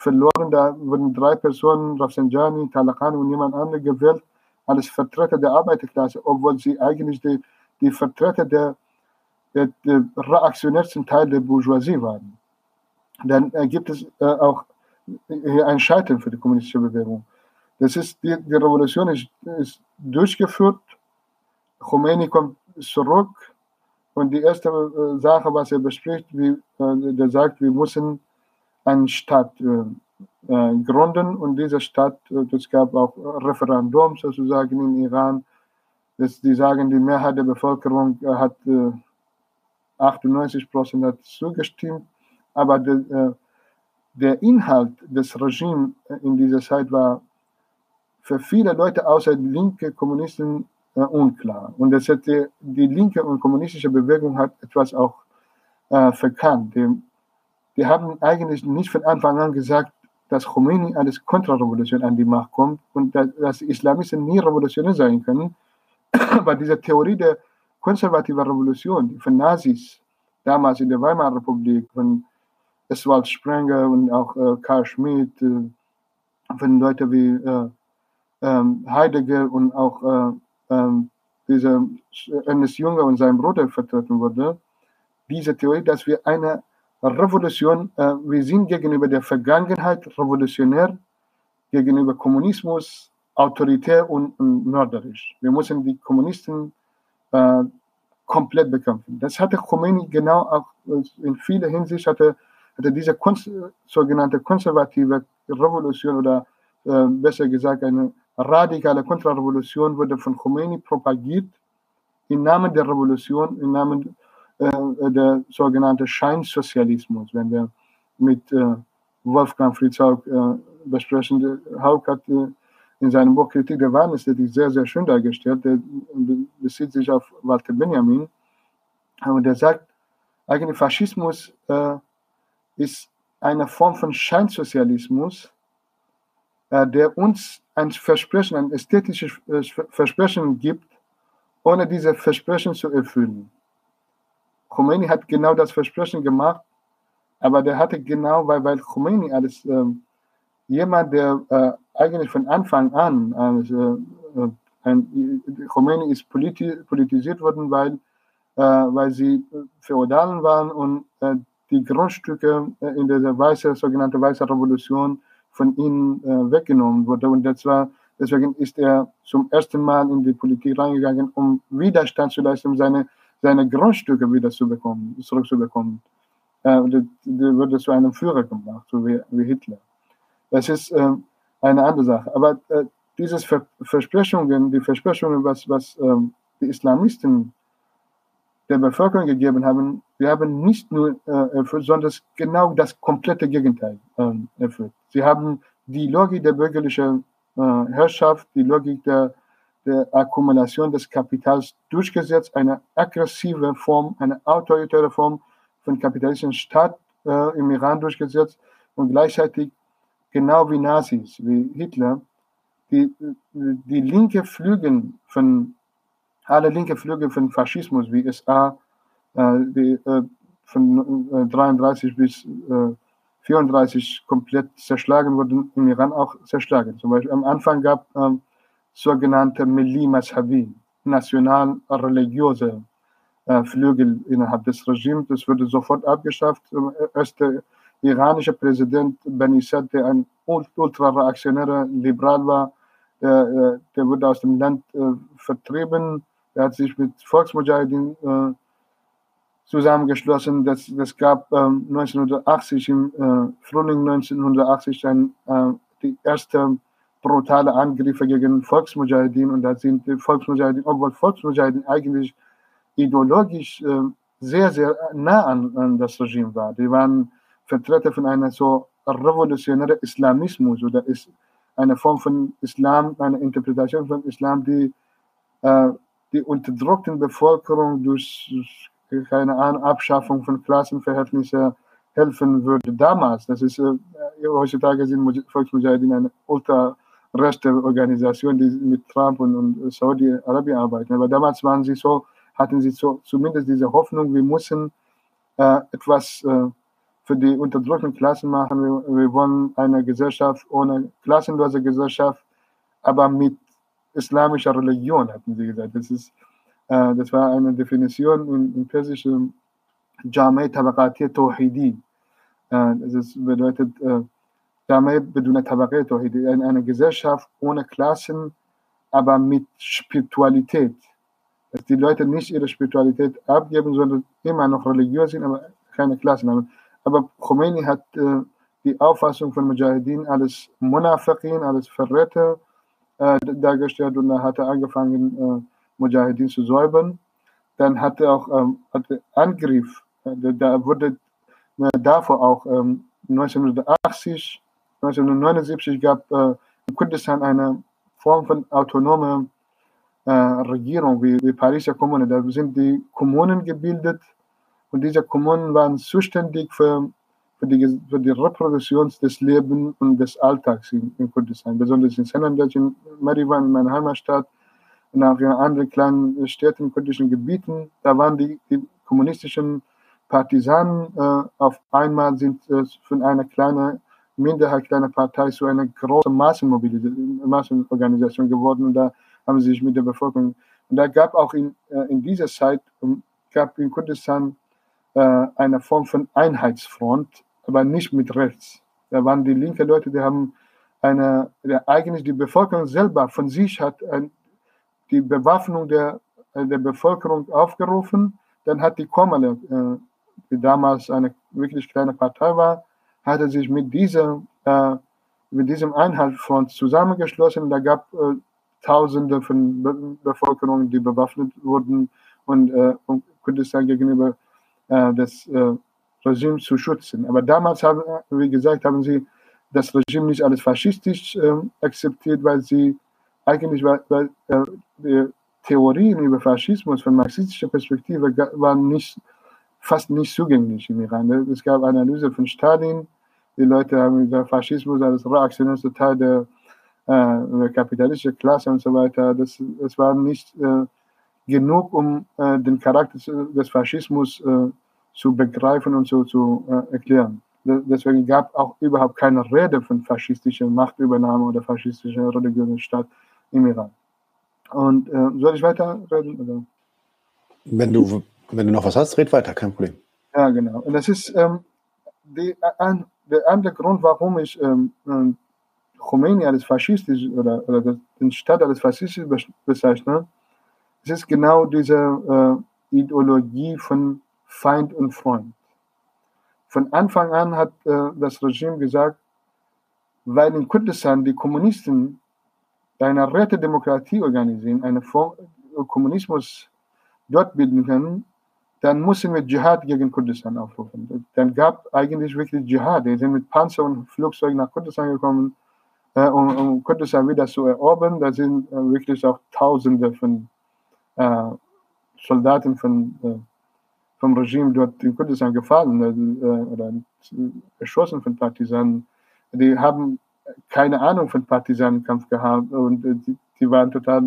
verloren. Da wurden drei Personen, Rafsanjani, Talakani und jemand anderes gewählt, als Vertreter der Arbeiterklasse, obwohl sie eigentlich die, die Vertreter der, der, der reaktionärsten Teil der Bourgeoisie waren. Dann äh, gibt es äh, auch hier ein Scheitern für die kommunistische Bewegung. Das ist, die, die Revolution ist, ist durchgeführt, Khomeini kommt zurück und die erste äh, Sache, was er bespricht, wie, äh, der sagt, wir müssen eine Stadt äh, äh, gründen und diese Stadt, äh, es gab auch Referendum sozusagen in Iran, dass die sagen, die Mehrheit der Bevölkerung äh, hat 98 Prozent hat zugestimmt, aber der, der Inhalt des Regimes in dieser Zeit war für viele Leute außer linke Kommunisten äh, unklar. Und das hätte, die linke und kommunistische Bewegung hat etwas auch äh, verkannt. Die, die haben eigentlich nicht von Anfang an gesagt, dass Khomeini als Kontrarevolution an die Macht kommt und dass Islamisten nie revolutionär sein können. Aber diese Theorie der konservativen Revolution, von Nazis damals in der Weimarer Republik, von Oswald Sprenger und auch äh, Karl Schmidt, äh, von Leuten wie äh, ähm, Heidegger und auch äh, ähm, dieser Ernest Junger und sein Bruder vertreten wurde, diese Theorie, dass wir eine Revolution, äh, wir sind gegenüber der Vergangenheit revolutionär, gegenüber Kommunismus autoritär und, und mörderisch. Wir müssen die Kommunisten äh, komplett bekämpfen. Das hatte Khomeini genau auch in vieler Hinsicht hatte, hatte diese kons sogenannte konservative Revolution oder äh, besser gesagt eine radikale Kontrarevolution wurde von Khomeini propagiert im Namen der Revolution, im Namen äh, der sogenannte Scheinsozialismus, wenn wir mit äh, Wolfgang Fritz Haug äh, besprechen. Haug hat in seinem Buch Kritik der Warenästhetik sehr, sehr schön dargestellt. Der bezieht sich auf Walter Benjamin. Und er sagt, eigentlich Faschismus äh, ist eine Form von Scheinsozialismus, äh, der uns ein Versprechen, ein ästhetisches Versprechen gibt, ohne diese Versprechen zu erfüllen. Khomeini hat genau das Versprechen gemacht, aber der hatte genau, weil, weil Khomeini als ähm, jemand, der äh, eigentlich von Anfang an, also, äh, ein, Khomeini ist politi politisiert worden, weil, äh, weil sie Feudalen waren und äh, die Grundstücke äh, in der weiße, sogenannte weiße Revolution von ihnen äh, weggenommen wurde. Und das war, deswegen ist er zum ersten Mal in die Politik reingegangen, um Widerstand zu leisten, um seine, seine Grundstücke wieder zu bekommen, zurückzubekommen. Äh, der, der wurde zu einem Führer gemacht, so wie, wie Hitler. Das ist äh, eine andere Sache. Aber äh, diese Ver Versprechungen, die Versprechungen, was, was ähm, die Islamisten der Bevölkerung gegeben haben, wir haben nicht nur äh, erfüllt, sondern genau das komplette Gegenteil äh, erfüllt. Sie haben die Logik der bürgerlichen äh, Herrschaft, die Logik der, der Akkumulation des Kapitals durchgesetzt, eine aggressive Form, eine autoritäre Form von kapitalistischen Staat äh, im Iran durchgesetzt und gleichzeitig genau wie Nazis, wie Hitler, die, die linke Flügel von alle linke Flügel von Faschismus wie SA, äh, die äh, von äh, 33 bis äh, 34 komplett zerschlagen wurden, im Iran auch zerschlagen. Zum Beispiel am Anfang gab ähm, sogenannte Meli Mashabi, national-religiöse äh, Flügel innerhalb des Regimes. Das wurde sofort abgeschafft. Der erste iranische Präsident Benissad, der ein ultra-reaktionärer Liberal war, der, äh, der wurde aus dem Land äh, vertrieben er hat sich mit Volksmujahideen äh, zusammengeschlossen. Das, das gab ähm, 1980, im äh, Frühling 1980, ein, äh, die erste brutale Angriffe gegen Volksmujahideen. Und da sind Volksmujahideen, obwohl Volksmujahideen eigentlich ideologisch äh, sehr, sehr nah an, an das Regime war. Die waren Vertreter von einer so revolutionären Islamismus oder ist eine Form von Islam, eine Interpretation von Islam, die äh, die unterdrückten Bevölkerung durch, keine Ahnung, Abschaffung von Klassenverhältnissen helfen würde damals. Das ist äh, heutzutage sind Volksmujahideen eine ultra rechte Organisation, die mit Trump und, und Saudi-Arabien arbeiten. Aber damals waren sie so, hatten sie so, zumindest diese Hoffnung, wir müssen äh, etwas äh, für die unterdrückten Klassen machen. Wir, wir, wollen eine Gesellschaft ohne klassenlose Gesellschaft, aber mit islamischer Religion, hatten sie gesagt. Das, ist, äh, das war eine Definition in, in persischen Jamai Tabaqati Tawhidi. Äh, das bedeutet, Jamai bedeutet Tabaqati Tawhidi, eine Gesellschaft ohne Klassen, aber mit Spiritualität. Dass die Leute nicht ihre Spiritualität abgeben, sondern immer noch religiös sind, aber keine Klassen haben. Aber Khomeini hat äh, die Auffassung von Mujahideen als Munafiqin, als Verräter, äh, dargestellt und er hatte angefangen, äh, Mujahideen zu säubern. Dann hatte auch ähm, hatte Angriff, äh, da wurde äh, davor auch ähm, 1980, 1979 gab äh, Kurdistan eine Form von autonomer äh, Regierung wie die Pariser Kommune. Da sind die Kommunen gebildet und diese Kommunen waren zuständig für für die, für die Reproduktion des Lebens und des Alltags in, in Kurdistan, besonders in Senandaj, in Marivan, in meiner Heimatstadt, und auch in anderen kleinen Städten, kurdischen Gebieten. Da waren die, die kommunistischen Partisanen äh, auf einmal sind äh, von einer kleinen Minderheit, kleiner Partei zu einer großen Massenorganisation geworden und da haben sie sich mit der Bevölkerung und da gab auch in, äh, in dieser Zeit gab in Kurdistan äh, eine Form von Einheitsfront, aber nicht mit rechts. Da waren die linken Leute, die haben eine, der eigentlich die Bevölkerung selber von sich hat ein, die Bewaffnung der, der Bevölkerung aufgerufen. Dann hat die Komale, äh, die damals eine wirklich kleine Partei war, hatte sich mit dieser, äh, mit diesem Einheitsfront zusammengeschlossen. Da gab äh, Tausende von Be Bevölkerung, die bewaffnet wurden und, äh, und Kurdistan gegenüber äh, des äh, Regime zu schützen. Aber damals haben, wie gesagt, haben sie das Regime nicht als faschistisch äh, akzeptiert, weil sie eigentlich weil, weil, äh, die Theorien über Faschismus von marxistischer Perspektive waren nicht, fast nicht zugänglich im Iran. Es gab Analyse von Stalin, die Leute haben gesagt, Faschismus als reaktionärster Teil der, äh, kapitalistischen Klasse und so weiter. Das, das war nicht äh, genug, um äh, den Charakter des Faschismus äh, zu begreifen und so zu äh, erklären. Deswegen gab es auch überhaupt keine Rede von faschistischer Machtübernahme oder faschistischer religiöser Staat im Iran. Und äh, soll ich weiter reden? Oder? Wenn, du, wenn du noch was hast, red weiter, kein Problem. Ja, genau. Und das ist ähm, die, ein, der andere Grund, warum ich ähm, Khomeini als faschistisch oder, oder den Staat als faschistisch bezeichne. Es ist genau diese äh, Ideologie von Feind und Freund. Von Anfang an hat äh, das Regime gesagt, weil in Kurdistan die Kommunisten eine rechte Demokratie organisieren, einen Kommunismus dort bilden können, dann müssen wir Dschihad gegen Kurdistan aufrufen. Dann gab eigentlich wirklich Dschihad. Die sind mit Panzer und Flugzeugen nach Kurdistan gekommen, äh, um, um Kurdistan wieder zu erobern. Da sind äh, wirklich auch Tausende von äh, Soldaten von, äh, vom Regime dort in Kurdistan gefallen äh, oder erschossen von Partisanen. Die haben keine Ahnung von Partisanenkampf gehabt und äh, die, die waren total,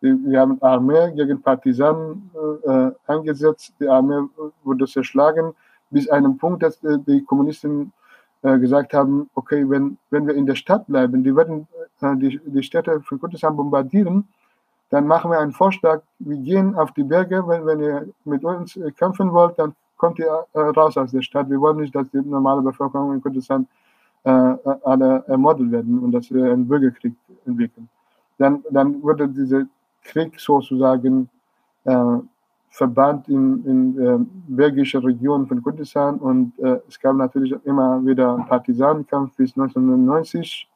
wir haben Armee gegen Partisanen äh, eingesetzt, die Armee wurde zerschlagen, bis einem Punkt, dass äh, die Kommunisten äh, gesagt haben, okay, wenn, wenn wir in der Stadt bleiben, die werden äh, die, die Städte von Kurdistan bombardieren, dann machen wir einen Vorschlag, wir gehen auf die Berge, wenn, wenn ihr mit uns äh, kämpfen wollt, dann kommt ihr äh, raus aus der Stadt. Wir wollen nicht, dass die normale Bevölkerung in Kurdistan äh, alle ermordet werden und dass wir einen Bürgerkrieg entwickeln. Dann, dann wurde dieser Krieg sozusagen äh, Verband in, in äh, bergische Regionen von Kurdistan und äh, es gab natürlich immer wieder Partisanenkampf bis 1990.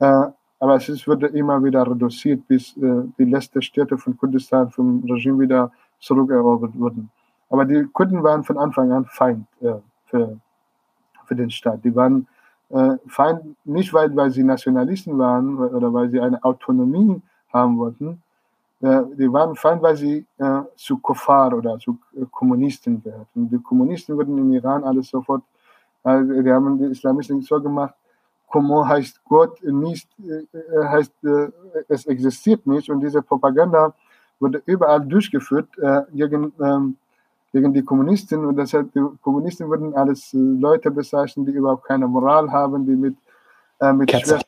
Äh, aber es wurde immer wieder reduziert, bis äh, die letzten Städte von Kurdistan vom Regime wieder zurückerobert wurden. Aber die Kurden waren von Anfang an Feind äh, für, für den Staat. Die waren Feind nicht, weil, weil sie Nationalisten waren oder weil sie eine Autonomie haben wollten, die waren Feind, weil sie äh, zu Kofar oder zu äh, Kommunisten gehörten. Die Kommunisten wurden im Iran alles sofort, äh, die haben die Islamisten so gemacht, Komo heißt Gott, nicht äh, heißt, äh, es existiert nicht. Und diese Propaganda wurde überall durchgeführt gegen, ähm, gegen die Kommunisten. Und deshalb, die Kommunisten wurden als Leute bezeichnet, die überhaupt keine Moral haben, die mit, mit Schwester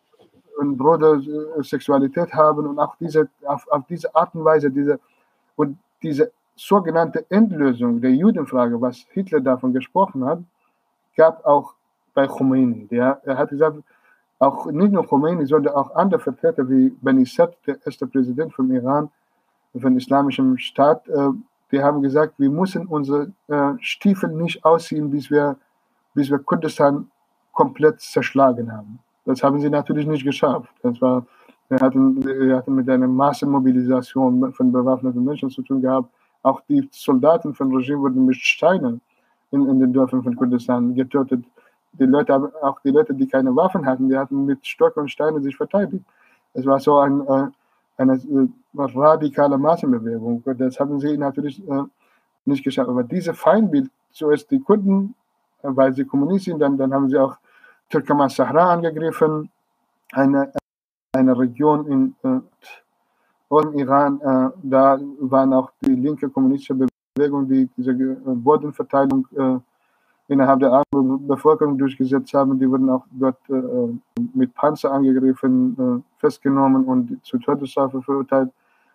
und Bruder äh, Sexualität haben und auch diese, auf, auf diese Art und Weise, diese, und diese sogenannte Endlösung der Judenfrage, was Hitler davon gesprochen hat, gab auch bei Khomeini. Der, er hat gesagt, auch nicht nur Khomeini, sondern auch andere Vertreter wie Benissat, der erste Präsident vom Iran, von islamischem Staat, äh, die haben gesagt, wir müssen unsere äh, Stiefel nicht ausziehen, bis wir, bis wir Kurdistan komplett zerschlagen haben. Das haben sie natürlich nicht geschafft. Das war, wir, hatten, wir hatten mit einer Massenmobilisation von bewaffneten Menschen zu tun gehabt. Auch die Soldaten vom Regime wurden mit Steinen in, in den Dörfern von Kurdistan getötet. Die Leute, auch die Leute, die keine Waffen hatten, die hatten mit Stock und Steinen sich verteidigt. Es war so ein, äh, eine äh, radikale Massenbewegung. Das haben sie natürlich äh, nicht geschafft. Aber diese Feindbild, zuerst die Kurden, weil sie Kommunisten sind, dann, dann haben sie auch Turkmen Sahra angegriffen, eine, eine Region in äh, Iran. Äh, da waren auch die linke kommunistische Bewegung, die diese äh, Bodenverteilung äh, innerhalb der armen Bevölkerung durchgesetzt haben. Die wurden auch dort äh, mit Panzer angegriffen, äh, festgenommen und zur Todesstrafe verurteilt.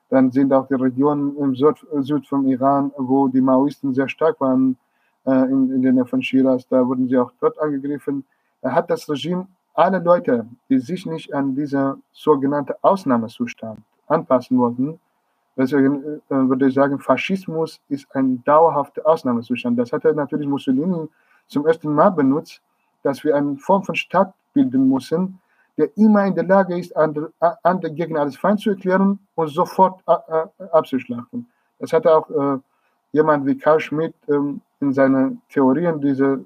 Dann sind auch die Regionen im Süd, Süd vom Iran, wo die Maoisten sehr stark waren, in, in der Nähe von Shiraz, da wurden sie auch dort angegriffen hat das Regime alle Leute, die sich nicht an dieser sogenannten Ausnahmezustand anpassen wollten, deswegen äh, würde ich sagen, Faschismus ist ein dauerhafter Ausnahmezustand. Das hat er natürlich Mussolini zum ersten Mal benutzt, dass wir eine Form von Staat bilden müssen, der immer in der Lage ist, andere, andere Gegner als Feind zu erklären und sofort abzuschlachten. Das hat auch äh, jemand wie Karl Schmidt ähm, in seinen Theorien, diese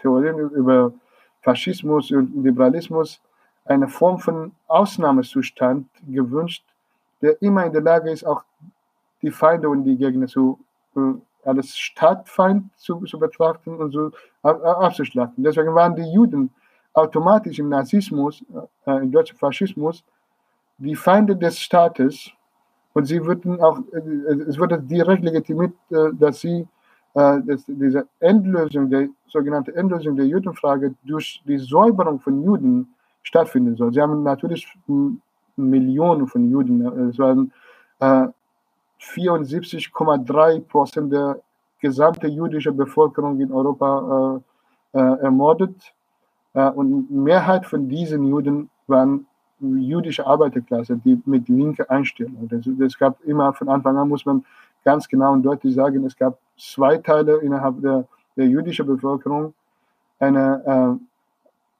Theorien über Faschismus und Liberalismus eine Form von Ausnahmezustand gewünscht, der immer in der Lage ist, auch die Feinde und die Gegner zu, äh, als Stadtfeind zu, zu betrachten und so abzuschlachten. Deswegen waren die Juden automatisch im Nazismus, äh, im deutschen Faschismus, die Feinde des Staates und sie würden auch, äh, es wurde direkt legitimiert, äh, dass sie äh, dass diese Endlösung, der sogenannte Endlösung der Judenfrage durch die Säuberung von Juden stattfinden soll. Sie haben natürlich Millionen von Juden, äh, es waren äh, 74,3 Prozent der gesamte jüdische Bevölkerung in Europa äh, äh, ermordet. Äh, und Mehrheit von diesen Juden waren jüdische Arbeiterklasse, die mit linker Einstellung. Es gab immer von Anfang an, muss man ganz genau und deutlich sagen, es gab zwei Teile innerhalb der, der jüdischen Bevölkerung. Eine äh,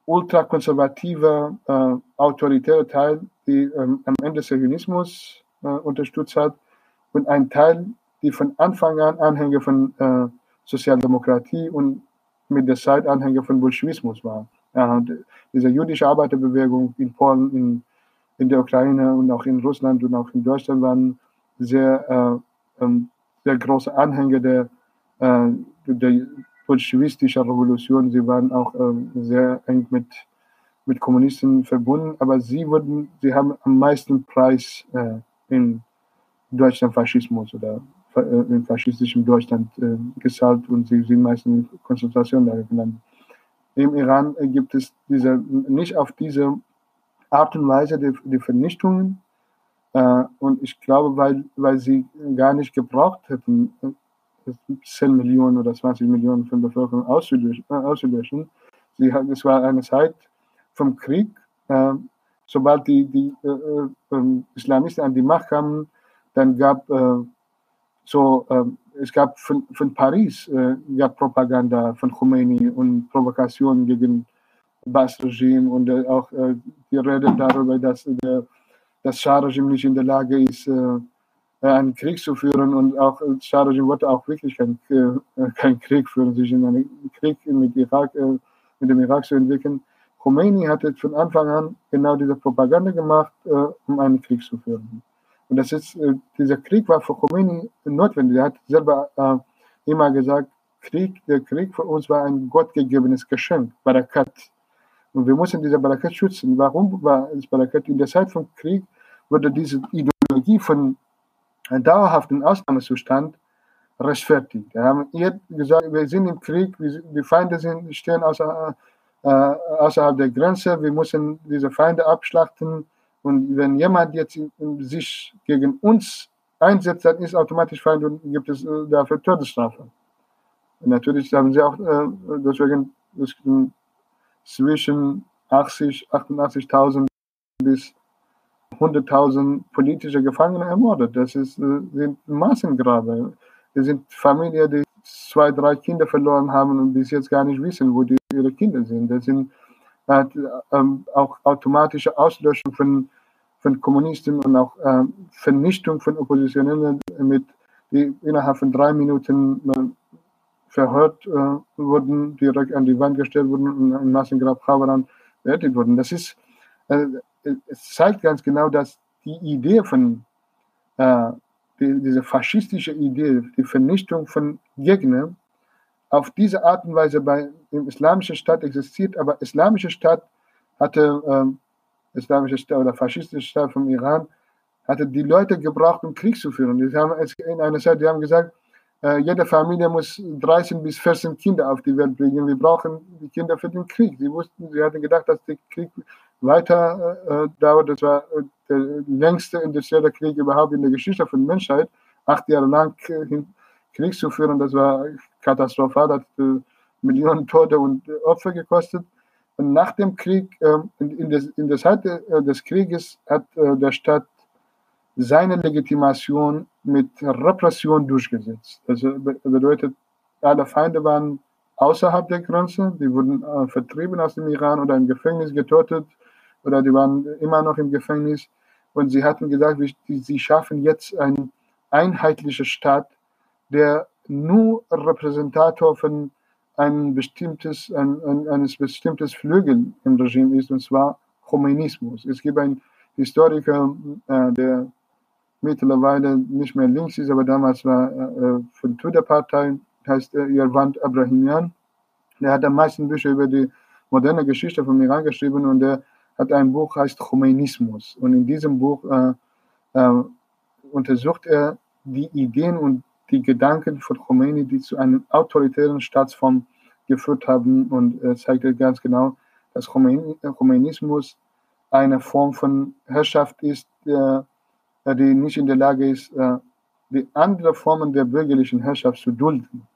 ultrakonservative, äh, autoritäre Teil, die ähm, am Ende Zionismus äh, unterstützt hat und ein Teil, die von Anfang an Anhänger von äh, Sozialdemokratie und mit der Zeit Anhänger von Bolschewismus war. Ja, diese jüdische Arbeiterbewegung in Polen, in, in der Ukraine und auch in Russland und auch in Deutschland waren sehr, äh, ähm, sehr große Anhänger der, äh, der bolschewistischen Revolution. Sie waren auch äh, sehr eng mit, mit Kommunisten verbunden, aber sie wurden, sie haben am meisten Preis äh, in Deutschland Faschismus oder äh, in faschistischem Deutschland äh, gezahlt und sie sind meistens in Konzentrationslager gelandet. Im Iran gibt es diese, nicht auf diese Art und Weise die, die Vernichtungen. Äh, und ich glaube, weil, weil sie gar nicht gebraucht hätten, 10 Millionen oder 20 Millionen von der Bevölkerung auszulöschen. Äh, auszulöschen. Es war eine Zeit vom Krieg. Äh, sobald die, die äh, äh ähm, Islamisten an die Macht kamen, dann gab äh, so ähm, es gab von, von Paris äh, gab Propaganda von Khomeini und Provokationen gegen das Regime und äh, auch äh, die Rede darüber, dass der, das Schah-Regime nicht in der Lage ist, äh, einen Krieg zu führen und auch äh, Schah-Regime wollte auch wirklich keinen äh, kein Krieg führen, sich in einen Krieg mit, Irak, mit dem Irak zu entwickeln. Khomeini hatte von Anfang an genau diese Propaganda gemacht, um einen Krieg zu führen. Und das ist, dieser Krieg war für Khomeini notwendig. Er hat selber immer gesagt, Krieg, der Krieg für uns war ein gottgegebenes Geschenk, Barakat. Und wir müssen diese Barakat schützen. Warum war es Barakat? In der Zeit vom Krieg wurde diese Ideologie von einem dauerhaften Ausnahmezustand rechtfertigt. Wir haben gesagt, wir sind im Krieg, die Feinde stehen außer, äh, außerhalb der Grenze, wir müssen diese Feinde abschlachten und wenn jemand jetzt sich gegen uns einsetzt, dann ist automatisch Feind und gibt es äh, dafür Todesstrafe. Und natürlich haben sie auch äh, deswegen zwischen 80, 88.000 bis 100.000 politische Gefangene ermordet. Das ist, äh, sind Massengrabe. Wir sind Familien, die zwei, drei Kinder verloren haben und bis jetzt gar nicht wissen, wo die, ihre Kinder sind. Das sind ähm, auch automatische Auslöschung von, von Kommunisten und auch ähm, Vernichtung von Oppositionellen, mit, die innerhalb von drei Minuten äh, verhört äh, wurden, direkt an die Wand gestellt wurden und in Massengrab Chavaran beerdigt wurden. Das ist, äh, es zeigt ganz genau, dass die Idee von, äh, die, diese faschistische Idee, die Vernichtung von Gegnern, auf diese Art und Weise bei dem islamischen Staat existiert, aber islamische Staat hatte, ähm, islamische Staat oder faschistische Staat vom Iran, hatte die Leute gebraucht, um Krieg zu führen. Die haben in einer Zeit, die haben gesagt, äh, jede Familie muss 13 bis 14 Kinder auf die Welt bringen. Wir brauchen die Kinder für den Krieg. Sie wussten, sie hatten gedacht, dass der Krieg weiter äh, dauert. Das war äh, der längste industrielle Krieg überhaupt in der Geschichte von Menschheit. Acht Jahre lang äh, Krieg zu führen, das war katastrophal, hat äh, Millionen Tote und äh, Opfer gekostet. Und nach dem Krieg, ähm, in, der Zeit äh, des Krieges, hat der Staat seine Legitimation mit Repression durchgesetzt. Das bedeutet, alle Feinde waren außerhalb der Grenze, die wurden vertrieben aus dem Iran oder im Gefängnis getötet oder die waren immer noch im Gefängnis. Und sie hatten gesagt, sie schaffen jetzt einen einheitlichen Staat, der nur Repräsentator von ein bestimmtes, ein, ein, eines bestimmtes Flügel im Regime ist, und zwar Khomeinismus. Es gibt einen Historiker, äh, der mittlerweile nicht mehr links ist, aber damals war äh, von der Partei, heißt äh, Yervant Abrahimian. Der hat am meisten Bücher über die moderne Geschichte vom Iran geschrieben und der hat ein Buch, heißt Khomeinismus. Und in diesem Buch äh, äh, untersucht er die Ideen und die Gedanken von Khomeini, die zu einem autoritären Staatsform geführt haben. Und er zeigte ganz genau, dass Khomeinismus eine Form von Herrschaft ist, die nicht in der Lage ist, äh, die andere Formen der bürgerlichen Herrschaft zu dulden.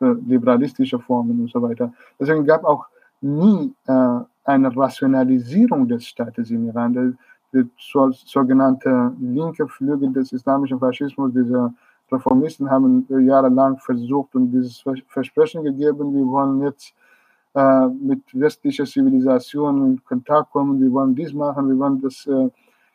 liberalistische Formen und so weiter. Deswegen gab auch nie äh, eine Rationalisierung des Staates im Iran. Der, der so, sogenannte linke Flügel des islamischen Faschismus, diese Reformisten haben jahrelang versucht und dieses Versprechen gegeben, wir wollen jetzt äh, mit westlicher Zivilisation in Kontakt kommen, wir wollen dies machen, wir wollen das äh,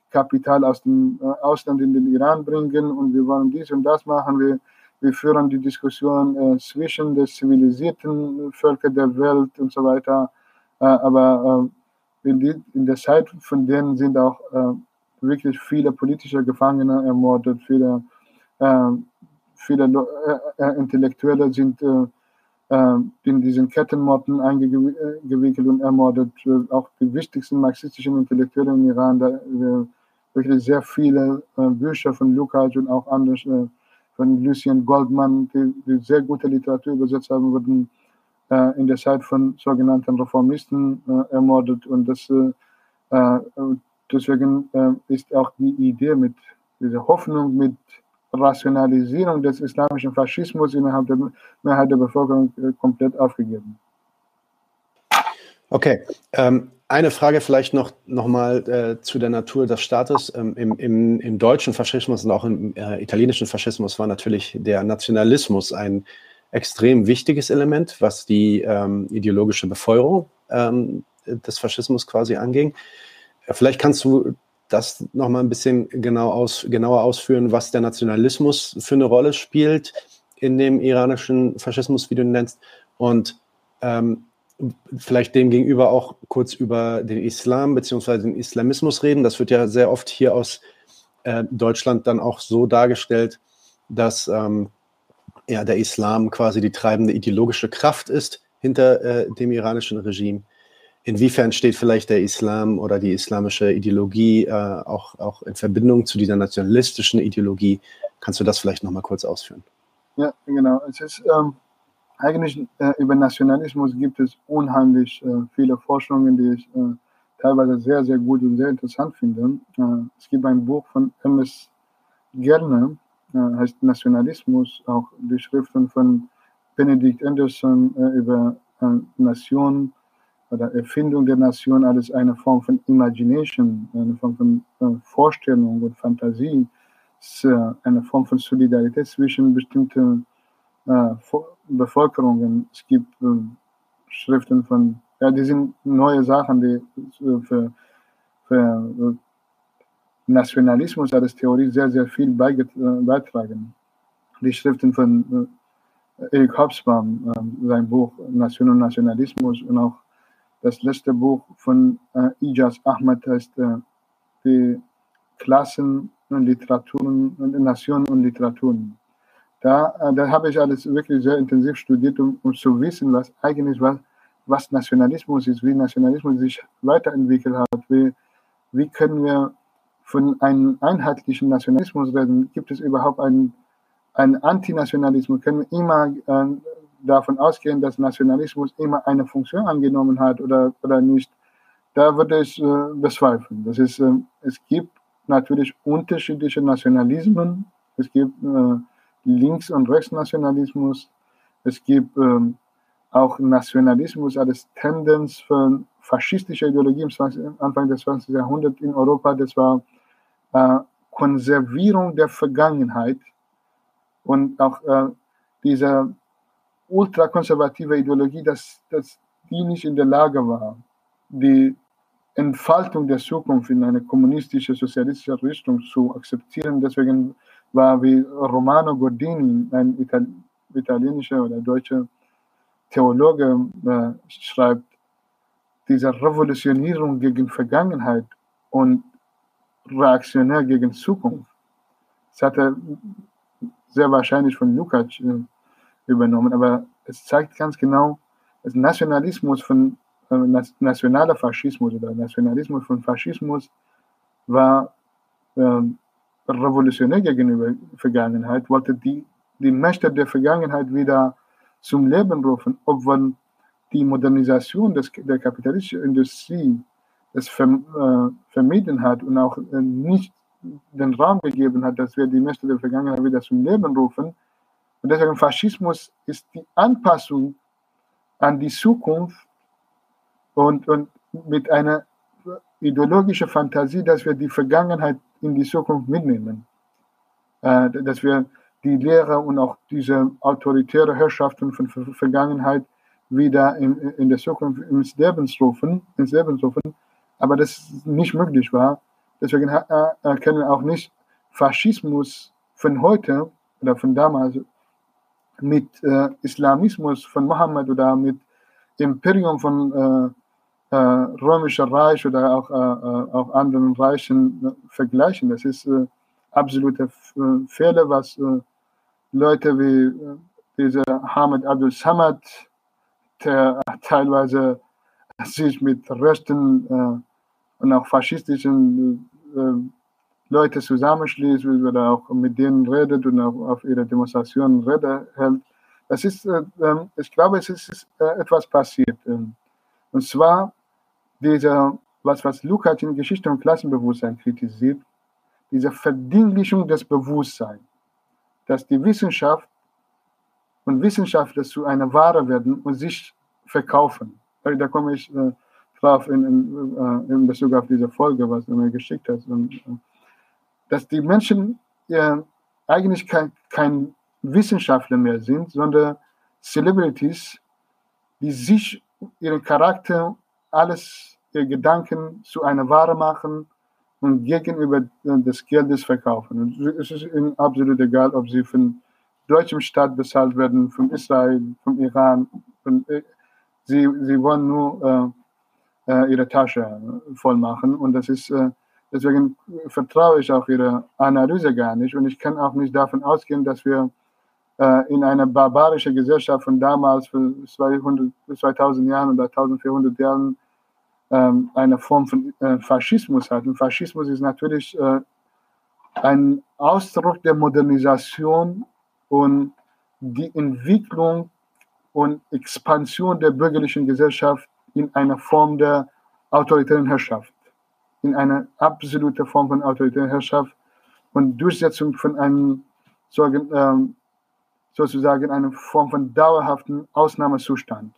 Kapital aus dem äh, Ausland in den Iran bringen und wir wollen dies und das machen. Wir, wir führen die Diskussion äh, zwischen den zivilisierten Völkern der Welt und so weiter. Äh, aber äh, in, die, in, der Zeit von denen sind auch äh, wirklich viele politische Gefangene ermordet, viele, äh, viele äh, Intellektuelle sind in diesen Kettenmorden eingewickelt und ermordet. Auch die wichtigsten marxistischen Intellektuellen im Iran, da, wirklich sehr viele Bücher von Lukács und auch andere von Lucien Goldman, die, die sehr gute Literatur übersetzt haben, wurden äh, in der Zeit von sogenannten Reformisten äh, ermordet. Und das, äh, äh deswegen äh, ist auch die Idee mit dieser Hoffnung, mit Rationalisierung des islamischen Faschismus innerhalb der Mehrheit der Bevölkerung äh, komplett aufgegeben. Okay, ähm, eine Frage vielleicht noch, noch mal äh, zu der Natur des Staates. Ähm, im, im, Im deutschen Faschismus und auch im äh, italienischen Faschismus war natürlich der Nationalismus ein extrem wichtiges Element, was die ähm, ideologische Befeuerung ähm, des Faschismus quasi anging. Vielleicht kannst du das noch mal ein bisschen genau aus, genauer ausführen, was der Nationalismus für eine Rolle spielt in dem iranischen Faschismus, wie du ihn nennst, und ähm, vielleicht dem gegenüber auch kurz über den Islam bzw. den Islamismus reden. Das wird ja sehr oft hier aus äh, Deutschland dann auch so dargestellt, dass ähm, ja, der Islam quasi die treibende ideologische Kraft ist hinter äh, dem iranischen Regime. Inwiefern steht vielleicht der Islam oder die islamische Ideologie äh, auch, auch in Verbindung zu dieser nationalistischen Ideologie? Kannst du das vielleicht nochmal kurz ausführen? Ja, genau. Es ist ähm, eigentlich äh, über Nationalismus gibt es unheimlich äh, viele Forschungen, die ich äh, teilweise sehr, sehr gut und sehr interessant finde. Äh, es gibt ein Buch von M.S. Gerne, äh, heißt Nationalismus, auch die Schriften von Benedict Anderson äh, über Nation oder Erfindung der Nation als eine Form von Imagination, eine Form von Vorstellung und Fantasie, eine Form von Solidarität zwischen bestimmten Bevölkerungen. Es gibt äh, Schriften von, ja, die sind neue Sachen, die äh, für, für äh, Nationalismus als Theorie sehr, sehr viel beitragen. Die Schriften von Erik Hobsbawm, sein Buch Nation und Nationalismus und auch das letzte Buch von Ijaz Ahmed heißt die Klassen und Literaturen, Nationen und Literaturen. Da, äh, da habe ich alles wirklich sehr intensiv studiert, um, um zu wissen, was eigentlich was, was Nationalismus ist, wie Nationalismus sich weiterentwickelt hat, wie, wie können wir von einem einheitlichen Nationalismus reden? Gibt es überhaupt einen, einen Antinationalismus? Können wir immer äh, davon ausgehen, dass Nationalismus immer eine Funktion angenommen hat oder, oder nicht? Da würde ich äh, bezweifeln. Das ist, äh, es gibt natürlich unterschiedliche Nationalismen. Es gibt äh, Links- und Rechtsnationalismus. Es gibt ähm, auch Nationalismus als Tendenz für faschistische Ideologie im 20, Anfang des 20. Jahrhunderts in Europa. Das war äh, Konservierung der Vergangenheit und auch äh, diese ultrakonservative Ideologie, dass, dass die nicht in der Lage war, die Entfaltung der Zukunft in eine kommunistische, sozialistische Richtung zu akzeptieren. Deswegen war wie Romano Gordini, ein Ital italienischer oder deutscher Theologe, äh, schreibt, diese Revolutionierung gegen Vergangenheit und reaktionär gegen Zukunft. Das hat er sehr wahrscheinlich von Lukács äh, übernommen, aber es zeigt ganz genau, dass Nationalismus von äh, nationaler Faschismus oder Nationalismus von Faschismus war äh, revolutionär gegenüber Vergangenheit, wollte die, die Mächte der Vergangenheit wieder zum Leben rufen, obwohl die Modernisation des, der kapitalistischen Industrie es verm, äh, vermieden hat und auch äh, nicht den Raum gegeben hat, dass wir die Mächte der Vergangenheit wieder zum Leben rufen, Und deswegen Faschismus ist die Anpassung an die Zukunft und, und mit einer ideologischen Fantasie, dass wir die Vergangenheit in die Zukunft mitnehmen. Äh, dass wir die Lehre und auch diese autoritäre Herrschaften von der Vergangenheit wieder in, in der Zukunft ins Leben rufen, ins Leben aber das nicht möglich war. Deswegen erkennen wir auch nicht Faschismus von heute oder von damals mit äh, Islamismus von Mohammed oder mit Imperium von äh, äh, Römischer Reich oder auch, äh, äh, auch anderen Reichen äh, vergleichen. Das ist absolute Fehler, was Leute wie dieser Hamid Abdul Samad, der teilweise sich mit rechten und auch faschistischen Leute zusammenschließt oder auch mit denen redet und auch auf ihre Demonstrationen Rede hält. Das ist, äh, ähm, ich glaube, es ist äh, etwas passiert. Ähm, und zwar dieser, was, was Lukács in Geschichte und Klassenbewusstsein kritisiert, diese Verdinglichung des Bewusstseins, dass die Wissenschaft und Wissenschaftler zu einer Ware werden und sich verkaufen. Da komme ich äh, drauf in, in, in Bezug auf diese Folge, was du mir geschickt hast. Und, dass die Menschen ja, eigentlich kein, kein Wissenschaftler mehr sind, sondern Celebrities, die sich ihren Charakter, alles, ihre Gedanken zu einer Ware machen und gegenüber des Geldes verkaufen. Und es ist ihnen absolut egal, ob sie von deutschem Staat bezahlt werden, von Israel, vom Iran. Von, äh, sie, sie wollen nur äh, äh ihre Tasche voll machen und das ist äh, Deswegen vertraue ich auch Ihrer Analyse gar nicht und ich kann auch nicht davon ausgehen, dass wir äh, in einer barbarischen Gesellschaft von damals, für 200, 2000 Jahren oder 1400 Jahren, ähm, eine Form von äh, Faschismus hatten. Faschismus ist natürlich äh, ein Ausdruck der Modernisation und die Entwicklung und Expansion der bürgerlichen Gesellschaft in einer Form der autoritären Herrschaft in eine absolute Form von autoritärer Herrschaft und Durchsetzung von einem ähm, sozusagen eine Form von dauerhaften Ausnahmezustand.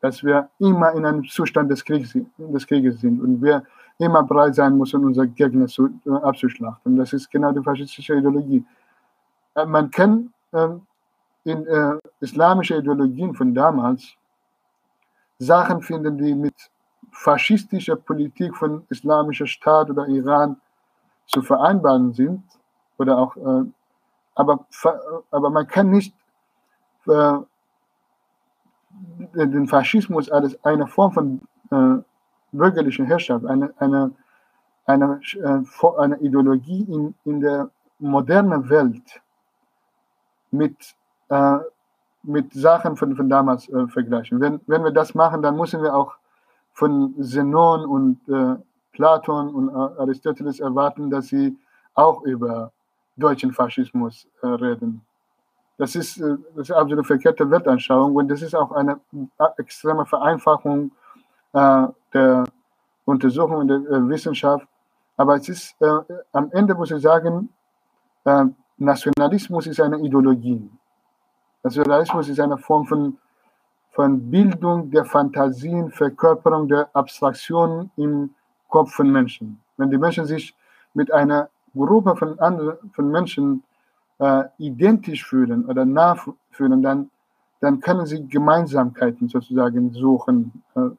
Dass wir immer in einem Zustand des Krieges, des Krieges sind und wir immer bereit sein müssen, unsere Gegner zu, äh, abzuschlachten. Das ist genau die faschistische Ideologie. Äh, man kann äh, in äh, islamischen Ideologien von damals Sachen finden, die mit faschistische Politik von islamischer Staat oder Iran zu vereinbaren sind. Oder auch, äh, aber, aber man kann nicht äh, den Faschismus als eine Form von äh, bürgerlicher Herrschaft, eine, eine, eine, äh, eine Ideologie in, in der modernen Welt mit, äh, mit Sachen von, von damals äh, vergleichen. Wenn, wenn wir das machen, dann müssen wir auch von Zenon und äh, Platon und Aristoteles erwarten, dass sie auch über deutschen Faschismus äh, reden. Das ist, äh, das ist absolut verkehrte Weltanschauung und das ist auch eine äh, extreme Vereinfachung der Untersuchung der Wissenschaft. Aber es ist am Ende muss ich sagen, Nationalismus ist eine Ideologie. Nationalismus ist eine Form von von Bildung der Fantasien, Verkörperung der Abstraktionen im Kopf von Menschen. Wenn die Menschen sich mit einer Gruppe von, anderen, von Menschen äh, identisch fühlen oder nah fühlen, dann, dann können sie Gemeinsamkeiten sozusagen suchen, äh,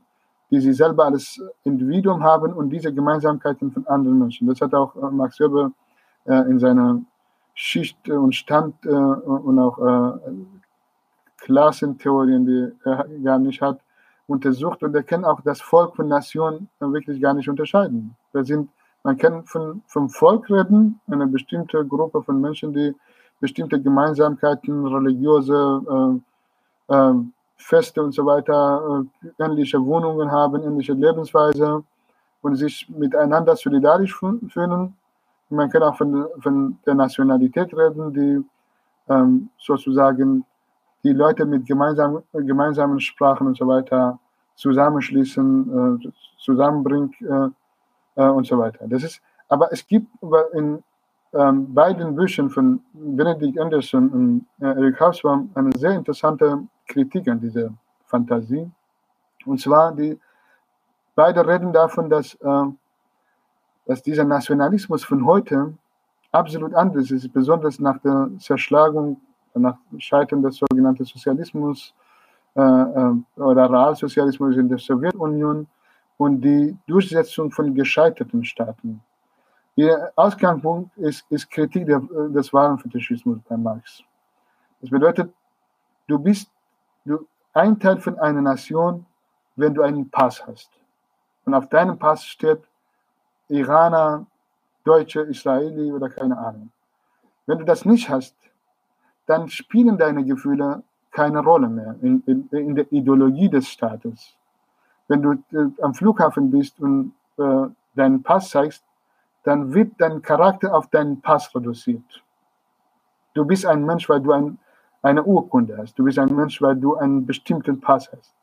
die sie selber als Individuum haben und diese Gemeinsamkeiten von anderen Menschen. Das hat auch äh, Max Weber äh, in seiner Schicht und Stand äh, und auch Klassentheorien, die er gar nicht hat, untersucht und er kann auch das Volk von Nation wirklich gar nicht unterscheiden. Wir sind, man kann von, vom Volk reden, eine bestimmte Gruppe von Menschen, die bestimmte Gemeinsamkeiten, religiöse äh, äh, Feste und so weiter, äh, ähnliche Wohnungen haben, ähnliche Lebensweise und sich miteinander solidarisch fühlen. Man kann auch von, von der Nationalität reden, die ähm, sozusagen die Leute mit gemeinsamen, gemeinsamen Sprachen und so weiter zusammenschließen, äh, zusammenbringt äh, und so weiter. Das ist, aber es gibt in ähm, beiden Büchern von Benedict Anderson und äh, Eric Hausbaum eine sehr interessante Kritik an dieser Fantasie. Und zwar, die beide reden davon, dass, äh, dass dieser Nationalismus von heute absolut anders ist, besonders nach der Zerschlagung, nach Scheitern des sogenannten Sozialismus äh, äh, oder Realsozialismus in der Sowjetunion und die Durchsetzung von gescheiterten Staaten. Ihr Ausgangspunkt ist, ist Kritik der, des wahren Fetischismus bei Marx. Das bedeutet, du bist du, ein Teil von einer Nation, wenn du einen Pass hast. Und auf deinem Pass steht Iraner, Deutsche, Israeli oder keine Ahnung. Wenn du das nicht hast, dann spielen deine Gefühle keine Rolle mehr in, in, in der Ideologie des Staates. Wenn du äh, am Flughafen bist und äh, deinen Pass zeigst, dann wird dein Charakter auf deinen Pass reduziert. Du bist ein Mensch, weil du ein, eine Urkunde hast. Du bist ein Mensch, weil du einen bestimmten Pass hast.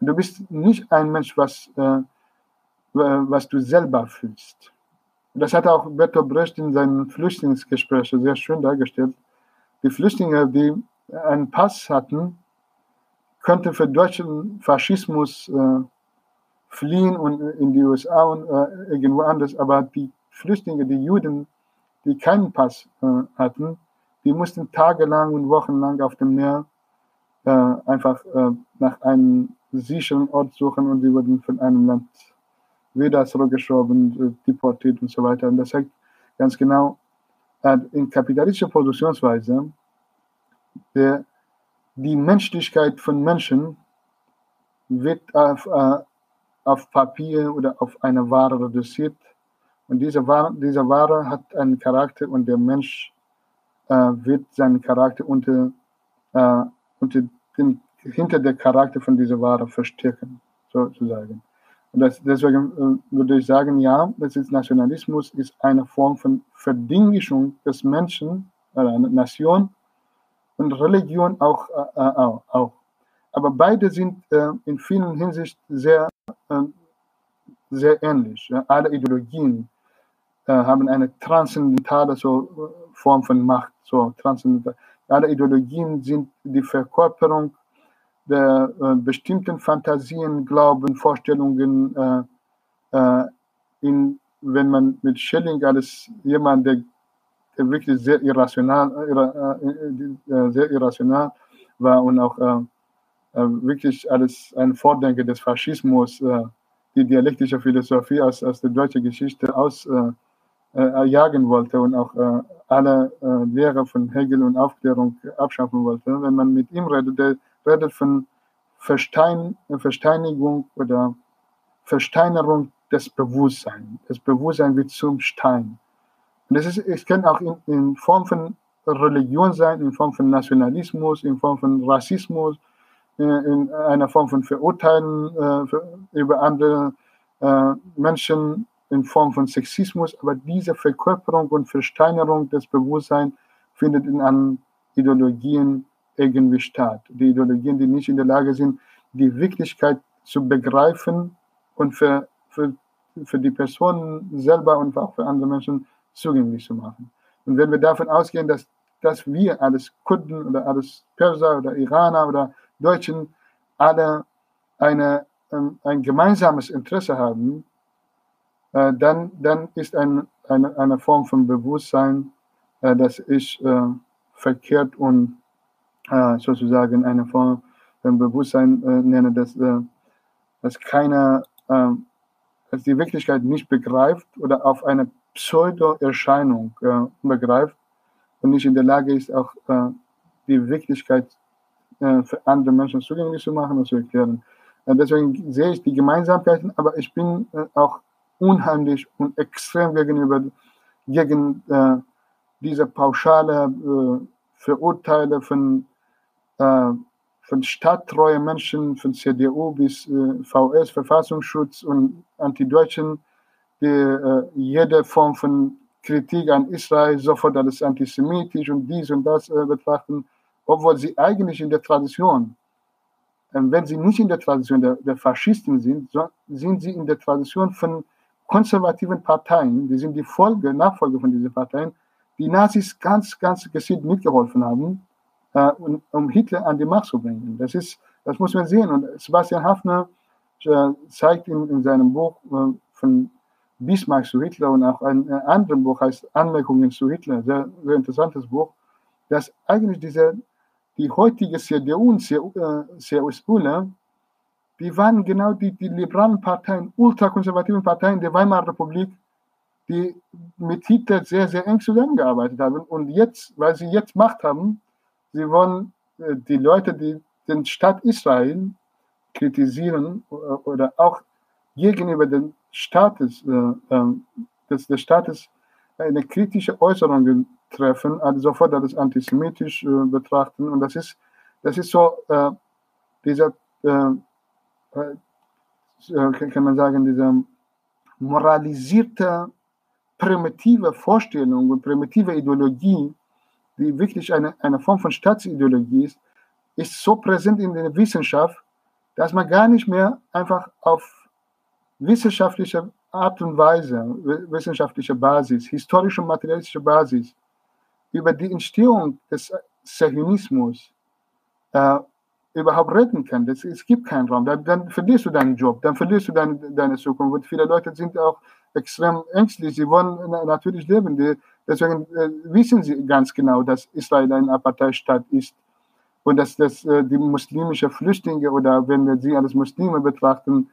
Du bist nicht ein Mensch, was, äh, was du selber fühlst. Das hat auch Bertolt Brecht in seinen Flüchtlingsgesprächen sehr schön dargestellt. Die Flüchtlinge, die einen Pass hatten, könnten für deutschen Faschismus äh, fliehen und in die USA und äh, irgendwo anders. Aber die Flüchtlinge, die Juden, die keinen Pass äh, hatten, die mussten tagelang und wochenlang auf dem Meer äh, einfach äh, nach einem sicheren Ort suchen und sie wurden von einem Land wieder zurückgeschoben, äh, deportiert und so weiter. Und das zeigt ganz genau, äh, in kapitalistischer Produktionsweise der, die Menschlichkeit von Menschen wird auf, äh, auf Papier oder auf eine Ware reduziert. Und diese Ware, diese Ware hat einen Charakter und der Mensch äh, wird seinen Charakter unter, äh, unter den, hinter der Charakter von dieser Ware verstärken, sozusagen. Und das, deswegen äh, würde ich sagen, ja, das ist Nationalismus ist eine Form von Verdinglichung des Menschen, äh, einer Nation und Religion auch, äh, äh auch. Aber beide sind äh, in vielen Hinsichten sehr ähm, sehr ähnlich. Alle Ideologien äh, haben eine transzendentale so, äh, Form von Macht. So. Alle Ideologien sind die Verkörperung der äh, bestimmten Fantasien, Glauben, Vorstellungen, äh, äh, in, wenn man mit Schelling als jemand, der wirklich sehr irrational, äh, sehr irrational war und auch wirklich als ein Vordenker des Faschismus die dialektische Philosophie aus, aus der deutschen Geschichte ausjagen äh, äh, wollte und auch äh, alle äh, Lehre von Hegel und Aufklärung abschaffen wollte. Wenn man mit ihm redet, der redet von Verstein, Versteinigung oder Versteinerung des Bewusstseins. Das Bewusstsein wird zum Stein. Und das ist, es kann auch in, in Form von Religion sein, in Form von Nationalismus, in Form von Rassismus, äh, in einer Form von Verurteilen äh, über andere äh, Menschen in Form von Sexismus, aber diese Verkörperung und Versteinerung des Bewusstseins findet in allen Ideologien irgendwie statt. Die Ideologien, die nicht in der Lage sind, die Wirklichkeit zu begreifen und für, für, für die Personen selber und auch für andere Menschen zugänglich zu machen. Und wenn wir davon ausgehen, dass, dass wir als Kurden oder als Perser oder Iraner oder Deutschen alle eine, ähm, ein gemeinsames Interesse haben, äh, dann, dann ist ein, eine, eine Form von Bewusstsein, äh, das ich äh, verkehrt und sozusagen eine Form von Bewusstsein nenne, dass, dass keiner ähm, dass die Wirklichkeit nicht begreift oder auf eine Pseudo-Erscheinung begreift und nicht in der Lage ist, auch die Wirklichkeit äh, für andere Menschen zugänglich zu machen und zu erklären. Äh, deswegen sehe ich die Gemeinsamkeiten, aber ich bin äh, auch unheimlich und extrem gegenüber gegen äh, diese pauschale äh, Verurteile von, äh, von stadttreuen Menschen, von CDU bis äh, VS, Verfassungsschutz und Antideutschen, die äh, jede Form von Kritik an Israel sofort als antisemitisch und dies und das äh, betrachten obwohl sie eigentlich in der Tradition, ähm, wenn sie nicht in der Tradition der, der Faschisten sind, so sind sie in der Tradition von konservativen Parteien, die sind die Folge, Nachfolge von diesen Parteien, die Nazis ganz, ganz gezielt mitgeholfen haben, äh, um Hitler an die Macht zu bringen. Das ist, das muss man sehen. Und Sebastian Hafner äh, zeigt in, in seinem Buch äh, von Bismarck zu Hitler und auch ein, ein anderes Buch heißt Anmerkungen zu Hitler, sehr, sehr interessantes Buch, dass eigentlich diese, die heutige CDU und CSU, die waren genau die, die liberalen Parteien, ultrakonservativen Parteien der Weimarer Republik, die mit Hitler sehr, sehr eng zusammengearbeitet haben. Und jetzt, weil sie jetzt Macht haben, sie wollen äh, die Leute, die den Staat Israel kritisieren äh, oder auch gegenüber dem Staates, äh, äh, des, des Staates eine kritische Äußerung treffen, also sofort als antisemitisch äh, betrachten. Und das ist, das ist so äh, dieser, kann man sagen, dieser moralisierte primitive Vorstellung und primitive Ideologie, die wirklich eine, eine Form von Staatsideologie ist, ist so präsent in der Wissenschaft, dass man gar nicht mehr einfach auf wissenschaftliche Art und Weise, wissenschaftliche Basis, historische und materialistische Basis über die Entstehung des Zionismus äh, überhaupt retten kann. Das, es gibt keinen Raum. Dann, dann, verlierst du deinen Job, dann verlierst du deine, deine Zukunft. Und viele Leute sind auch extrem ängstlich. Sie wollen natürlich leben. Die, deswegen äh, wissen sie ganz genau, dass Israel ein Apartheidstaat ist und dass das, äh, die muslimischen Flüchtlinge oder wenn wir sie als Muslime betrachten,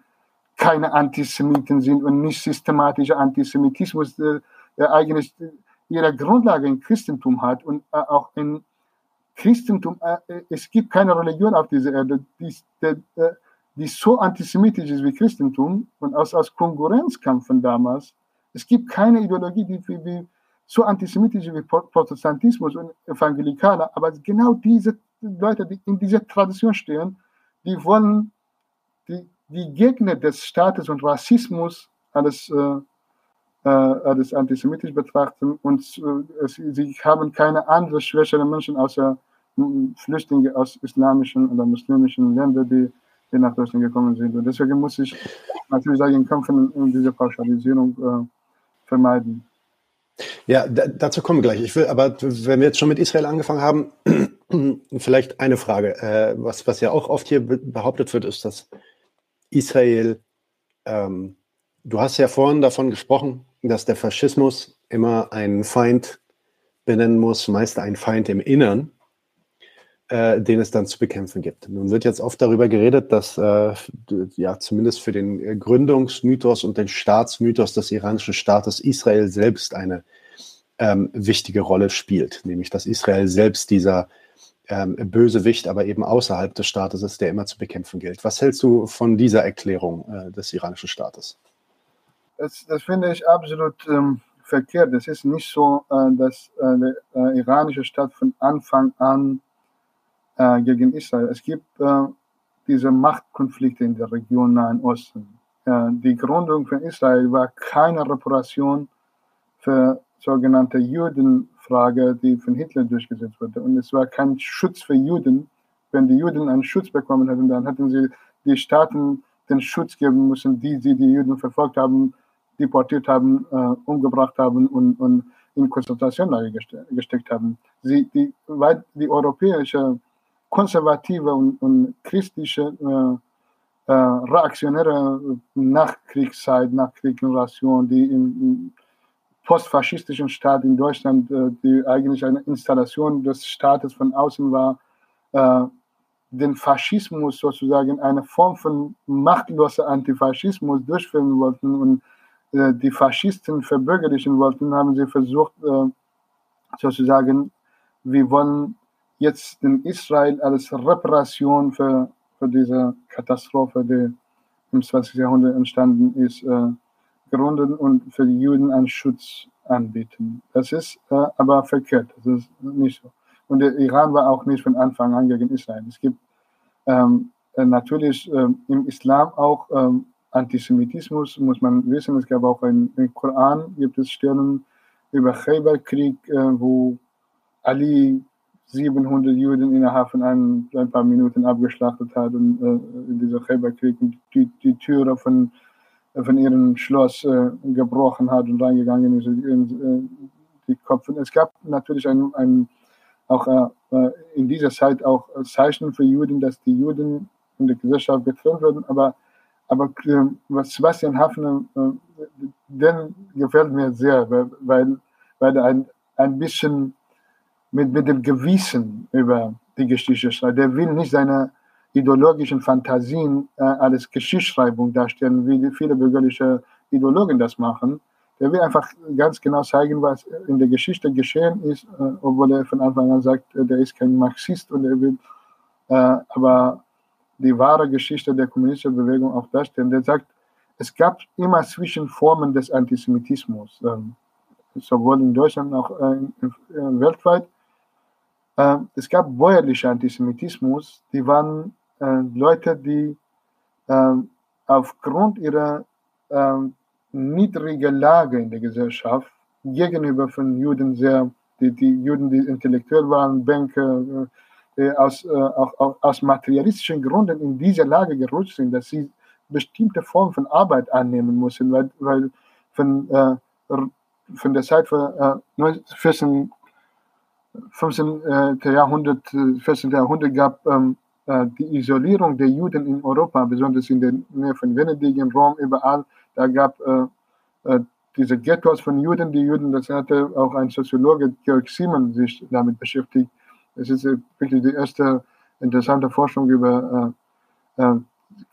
keine Antisemiten sind und nicht systematischer Antisemitismus, äh, der eigentlich ihre Grundlage im Christentum hat und äh, auch im Christentum, äh, es gibt keine Religion auf dieser Erde, die, die, so antisemitisch ist wie Christentum und aus, aus Konkurrenzkampf von damals. Es gibt keine Ideologie, die, die so antisemitisch wie Protestantismus und Evangelikaler, aber genau diese Leute, die in dieser Tradition stehen, die wollen die, die Gegner des Staates und Rassismus als, äh, äh, als antisemitisch betrachten und äh, sie haben keine anderen schwächere Menschen außer Flüchtlinge aus islamischen oder muslimischen Ländern, die die nach Deutschland gekommen sind. Und deswegen muss ich natürlich sagen, kämpfen und diese Pauschalisierung äh, vermeiden. Ja, dazu kommen wir gleich. Ich will, aber wenn wir jetzt schon mit Israel angefangen haben, vielleicht eine Frage. Äh, was, was ja auch oft hier behauptet wird, ist, dass Israel, ähm, du hast ja vorhin davon gesprochen, dass der Faschismus immer einen Feind benennen muss, meist einen Feind im Innern äh, den es dann zu bekämpfen gibt. Nun wird jetzt oft darüber geredet, dass äh, ja zumindest für den Gründungsmythos und den Staatsmythos des iranischen Staates Israel selbst eine ähm, wichtige Rolle spielt, nämlich dass Israel selbst dieser ähm, Bösewicht, aber eben außerhalb des Staates ist, der immer zu bekämpfen gilt. Was hältst du von dieser Erklärung äh, des iranischen Staates? Das, das finde ich absolut ähm, verkehrt. Es ist nicht so, äh, dass äh, der äh, iranische Staat von Anfang an äh, gegen Israel. Es gibt äh, diese Machtkonflikte in der Region Nahen Osten. Die Gründung von Israel war keine Reparation für sogenannte Judenfrage, die von Hitler durchgesetzt wurde. Und es war kein Schutz für Juden. Wenn die Juden einen Schutz bekommen hätten, dann hätten sie die Staaten den Schutz geben müssen, die sie die Juden verfolgt haben, deportiert haben, äh, umgebracht haben und, und in Konzentrationslager gesteckt haben. Sie, die, weil die europäische konservative und, und christliche äh, äh, reaktionäre Nachkriegszeit, Nachkriegsgeneration, die im, im postfaschistischen Staat in Deutschland, äh, die eigentlich eine Installation des Staates von außen war, äh, den Faschismus sozusagen eine Form von machtloser Antifaschismus durchführen wollten und äh, die Faschisten verbürgerlichen wollten, haben sie versucht, sozusagen, wir wollen jetzt in Israel als Reparation für, für diese Katastrophe, die im 20. Jahrhundert entstanden ist, gründen und für die Juden einen Schutz anbieten. Das ist äh, aber verkehrt, das ist nicht so. Und der Iran war auch nicht von Anfang an gegen Israel. Es gibt ähm, äh, natürlich ähm, im Islam auch ähm, Antisemitismus, muss man wissen. Es gab auch ein, im Koran, gibt es Stellen über Khaybar-Krieg, äh, wo Ali 700 Juden innerhalb von ein, ein paar Minuten abgeschlachtet hat und äh, in dieser Khaybar-Krieg die, die Türe von von ihrem Schloss äh, gebrochen hat und reingegangen ist in, die Köpfe. Es gab natürlich ein, ein auch äh, in dieser Zeit auch Zeichen für Juden, dass die Juden in der Gesellschaft getrennt werden, aber aber äh, was Sebastian Hafner, äh, den gefällt mir sehr, weil, weil er ein, ein bisschen mit, mit dem Gewissen über die Geschichte schreibt. Der will nicht seine ideologischen Fantasien äh, als Geschichtsschreibung darstellen, wie viele bürgerliche Ideologen das machen. Der will einfach ganz genau zeigen, was in der Geschichte geschehen ist, äh, obwohl er von Anfang an sagt, der ist kein Marxist und er will äh, aber die wahre Geschichte der kommunistischen Bewegung auch darstellen. Der sagt, es gab immer Zwischenformen des Antisemitismus, ähm, sowohl in Deutschland als auch äh, weltweit. Äh, es gab bäuerliche Antisemitismus, die waren äh, Leute, die ähm, aufgrund ihrer ähm, niedrigen Lage in der Gesellschaft gegenüber von Juden sehr, die, die Juden, die intellektuell waren, Banker, äh, aus, äh, auch, aus materialistischen Gründen in diese Lage gerutscht sind, dass sie bestimmte Formen von Arbeit annehmen müssen, weil, weil von, äh, von der Zeit von äh, 14, 15. Äh, Jahrhundert, 14. Jahrhundert gab ähm, äh, die Isolierung der Juden in Europa, besonders in der Nähe von Venedig, in Rom, überall, da gab äh, diese Ghettos von Juden, die Juden, das hatte auch ein Soziologe, Georg Simon, sich damit beschäftigt, es ist wirklich die erste interessante Forschung über äh, äh,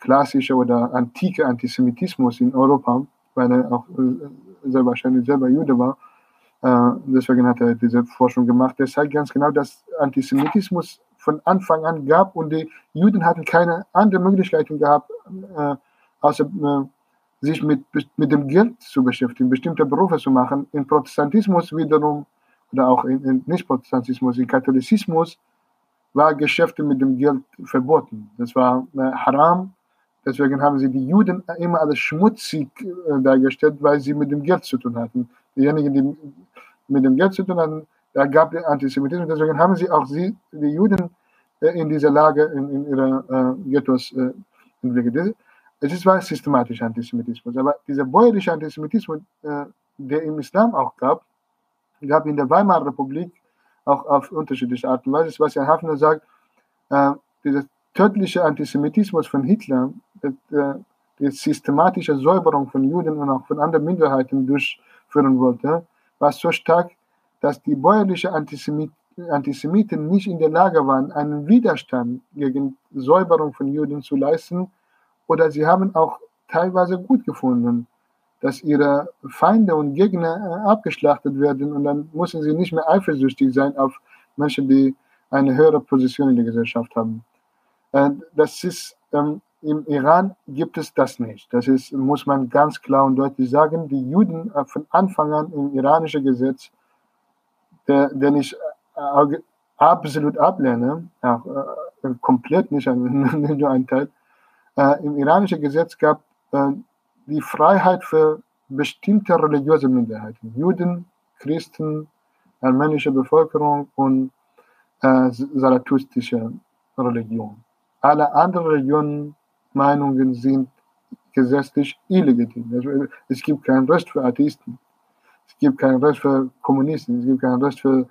klassische oder antike Antisemitismus in Europa, weil er auch äh, sehr wahrscheinlich selber Jude war. Äh, deswegen hat er diese Forschung gemacht. Er zeigt ganz genau, dass Antisemitismus von Anfang an gab und die Juden hatten keine andere Möglichkeiten gehabt, äh, außer äh, sich mit, mit dem Geld zu beschäftigen, bestimmte Berufe zu machen. Im Protestantismus wiederum oder auch in, in Nicht-Protestantismus, im Katholizismus, war Geschäfte mit dem Geld verboten. Das war äh, haram. Deswegen haben sie die Juden immer als schmutzig äh, dargestellt, weil sie mit dem Geld zu tun hatten. Diejenigen, die mit dem Geld zu tun hatten, da gab es Antisemitismus. Deswegen haben sie auch sie, die Juden äh, in dieser Lage in, in ihrer äh, Ghettos äh, entwickelt. Es ist war systematischer Antisemitismus. Aber dieser bäuerliche Antisemitismus, äh, der im Islam auch gab, gab in der Weimarer Republik auch auf unterschiedliche Art und Weise. Was Herr Hafner sagt, äh, dieser tödliche Antisemitismus von Hitler, die systematische Säuberung von Juden und auch von anderen Minderheiten durchführen wollte, war so stark, dass die bäuerlichen Antisemit Antisemiten nicht in der Lage waren, einen Widerstand gegen Säuberung von Juden zu leisten, oder sie haben auch teilweise gut gefunden, dass ihre Feinde und Gegner äh, abgeschlachtet werden und dann müssen sie nicht mehr eifersüchtig sein auf Menschen, die eine höhere Position in der Gesellschaft haben. Das ist, ähm, im Iran gibt es das nicht. Das ist, muss man ganz klar und deutlich sagen. Die Juden äh, von Anfang an im iranischen Gesetz, den ich absolut ablehne, auch, komplett nicht, nicht nur ein Teil, im iranischen Gesetz gab die Freiheit für bestimmte religiöse Minderheiten, Juden, Christen, armenische Bevölkerung und äh, zarathustische Religion. Alle anderen Religionen, Meinungen sind gesetzlich illegitim. Also, es gibt kein Recht für Atheisten. Es gibt kein Recht für Kommunisten. Es gibt kein Recht für,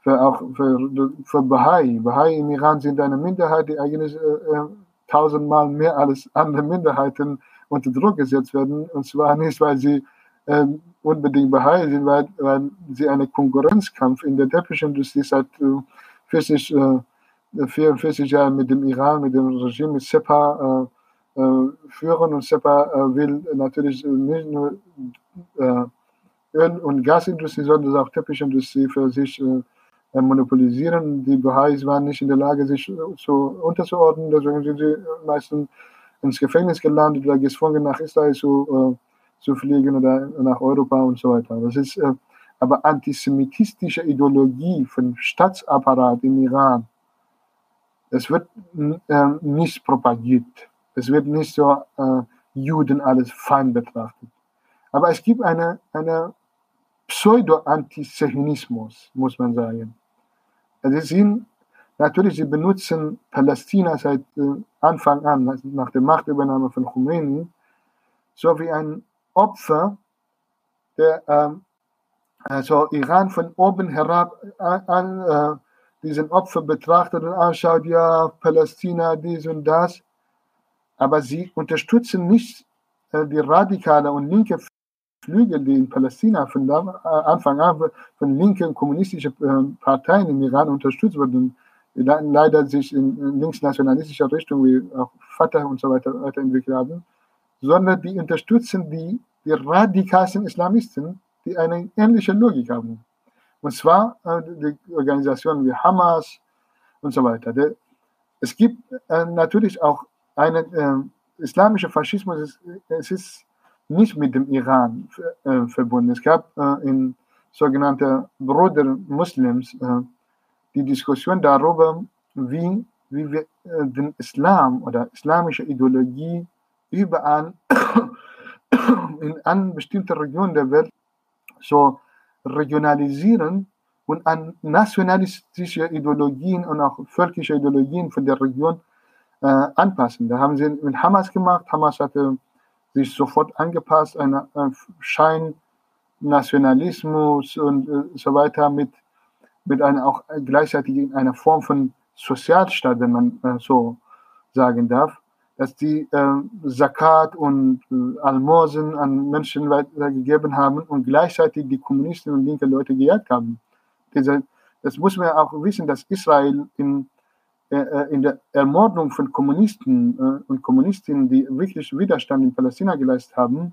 für auch für, für Bahai. Bahai im Iran sind eine Minderheit, die eigentlich äh, äh tausendmal mehr als andere Minderheiten unter Druck gesetzt werden. Und zwar nicht, weil sie äh, unbedingt Bahai sind, weil, weil sie einen Konkurrenzkampf in der Teppichindustrie seit äh, 40, äh, 44 Jahren mit dem Iran, mit dem Regime, mit SEPA äh, äh, führen. Und SEPA äh, will natürlich nicht nur Öl- und Gasindustrie, sondern auch Teppichindustrie für sich monopolisieren. Die Baha'is waren nicht in der Lage, sich zu unterzuordnen, deswegen sind sie meistens ins Gefängnis gelandet oder gezwungen, nach Israel zu, äh, zu fliegen oder nach Europa und so weiter. Das ist äh, aber antisemitistische Ideologie von Staatsapparat im Iran. Es wird äh, nicht propagiert. Es wird nicht so äh, Juden alles fein betrachtet. Aber es gibt eine, eine Pseudo-Antisemitismus, muss man sagen. Also sind Natürlich, sie benutzen Palästina seit äh, Anfang an, nach der Machtübernahme von Khomeini, so wie ein Opfer, der ähm, also Iran von oben herab an, äh, diesen Opfer betrachtet und anschaut, ja, Palästina, dies und das. Aber sie unterstützen nicht äh, die radikale und linke Flügel, die in Palästina von äh, Anfang an von linken kommunistischen äh, Parteien im Iran unterstützt wurden, die leider sich in linksnationalistischer Richtung wie auch Fatah und so weiter weiterentwickelt haben, sondern die unterstützen die, die radikalsten Islamisten, die eine ähnliche Logik haben. Und zwar äh, die Organisationen wie Hamas und so weiter. Es gibt äh, natürlich auch einen äh, islamischen Faschismus, es ist nicht mit dem Iran äh, verbunden. Es gab äh, in sogenannten Bruder Muslims äh, die Diskussion darüber, wie, wie wir äh, den Islam oder islamische Ideologie überall in einer bestimmten Region der Welt so regionalisieren und an nationalistische Ideologien und auch völkische Ideologien von der Region äh, anpassen. Da haben sie mit Hamas gemacht. Hamas hatte sich sofort angepasst, ein äh, Schein-Nationalismus und äh, so weiter mit, mit einer auch gleichzeitig in einer Form von Sozialstaat, wenn man äh, so sagen darf dass die äh, Zakat und äh, Almosen an Menschen weitergegeben haben und gleichzeitig die Kommunisten und linke Leute gejagt haben. Diese, das muss man auch wissen, dass Israel in, in der Ermordung von Kommunisten äh, und Kommunistinnen, die wirklich Widerstand in Palästina geleistet haben,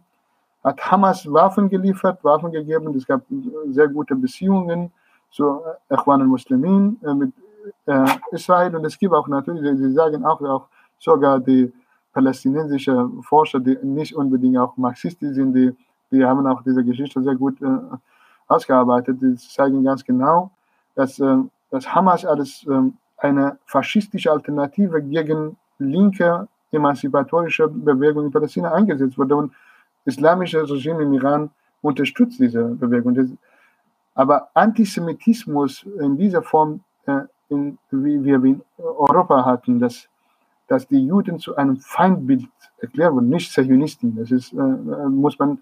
hat Hamas Waffen geliefert, Waffen gegeben. Es gab sehr gute Beziehungen zu Ikhwan al-Muslimin äh, mit Israel und es gibt auch natürlich, sie sagen auch, auch sogar die palästinensischen Forscher, die nicht unbedingt auch Marxistisch sind, die, die haben auch diese Geschichte sehr gut äh, ausgearbeitet. Die zeigen ganz genau, dass, äh, dass Hamas als äh, eine faschistische Alternative gegen linke emanzipatorische Bewegung in Palästina eingesetzt wurde. Und das islamische Regime im Iran unterstützt diese Bewegung. aber Antisemitismus in dieser Form, äh, in, wie wir in Europa hatten, das dass die Juden zu einem Feindbild erklärt wurden, nicht Zionisten. Das ist, äh, äh muss man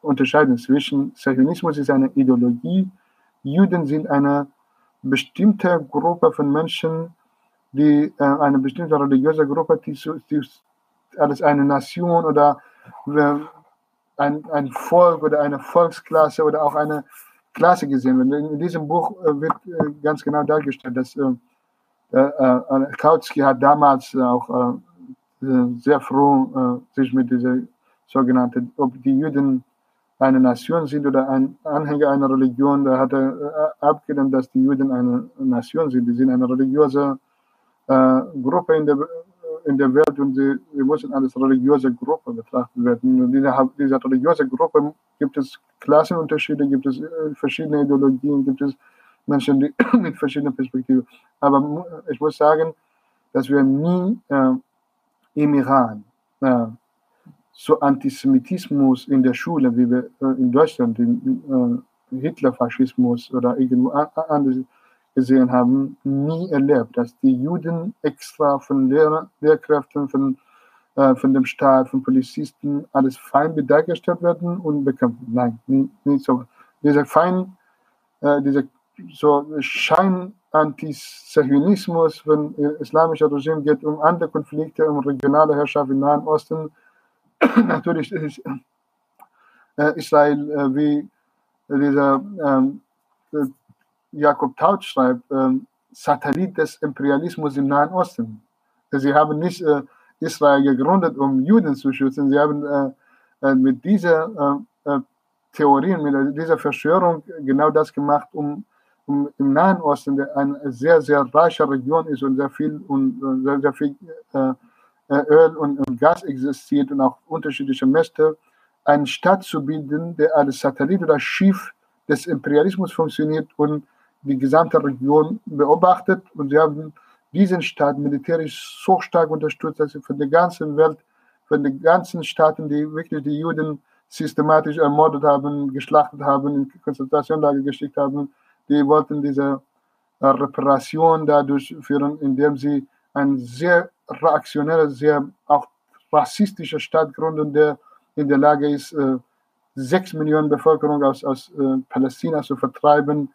unterscheiden zwischen Zionismus ist eine Ideologie, Juden sind eine bestimmte Gruppe von Menschen, die äh, eine bestimmte religiöse Gruppe, die, die als eine Nation oder äh, ein, ein Volk oder eine Volksklasse oder auch eine Klasse gesehen wird. In diesem Buch äh, wird äh, ganz genau dargestellt, dass äh, Kautsky hat damals auch sehr froh sich mit dieser sogenannten, ob die Juden eine Nation sind oder ein Anhänger einer Religion, da hat er abgelehnt, dass die Juden eine Nation sind. Die sind eine religiöse äh, Gruppe in der, in der Welt und sie, sie müssen als religiöse Gruppe betrachtet werden. Und dieser, dieser religiöse Gruppe gibt es Klassenunterschiede, gibt es verschiedene Ideologien, gibt es Menschen die, mit verschiedenen Perspektiven. Aber ich muss sagen, dass wir nie äh, im Iran äh, so Antisemitismus in der Schule, wie wir äh, in Deutschland den äh, Hitlerfaschismus oder irgendwo anders gesehen haben, nie erlebt, dass die Juden extra von Lehrer, Lehrkräften, von, äh, von dem Staat, von Polizisten alles fein dargestellt werden und bekämpft. Nein, nie, nie so. Dieser Feind, äh, dieser so Schein-Antizionismus, wenn islamischer Regime geht um andere Konflikte, um regionale Herrschaft im Nahen Osten. Natürlich ist äh, Israel, äh, wie dieser ähm, äh, Jakob Taut schreibt, Satellit des Imperialismus im Nahen Osten. Sie haben nicht Israel gegründet, um Juden zu schützen. Sie haben mit dieser Theorien, mit dieser Verschwörung genau das gemacht, um im Nahen Osten, der eine sehr, sehr reiche Region ist und sehr viel, und sehr, sehr viel äh, Öl und, Gas existiert und auch unterschiedliche Mäste, eine Stadt zu bilden, der als Satellit oder Schiff des Imperialismus funktioniert und die gesamte Region beobachtet. Und sie haben diesen Staat militärisch so stark unterstützt, dass sie von der ganzen Welt, von den ganzen Staaten, die wirklich die Juden systematisch ermordet haben, geschlachtet haben, in Konzentrationslager geschickt haben, die wollten diese äh, Reparation dadurch führen, indem sie ein sehr reaktionärer, sehr auch rassistischer Staat gründen, der in der Lage ist, sechs Millionen Bevölkerung aus, aus Palästina zu vertreiben,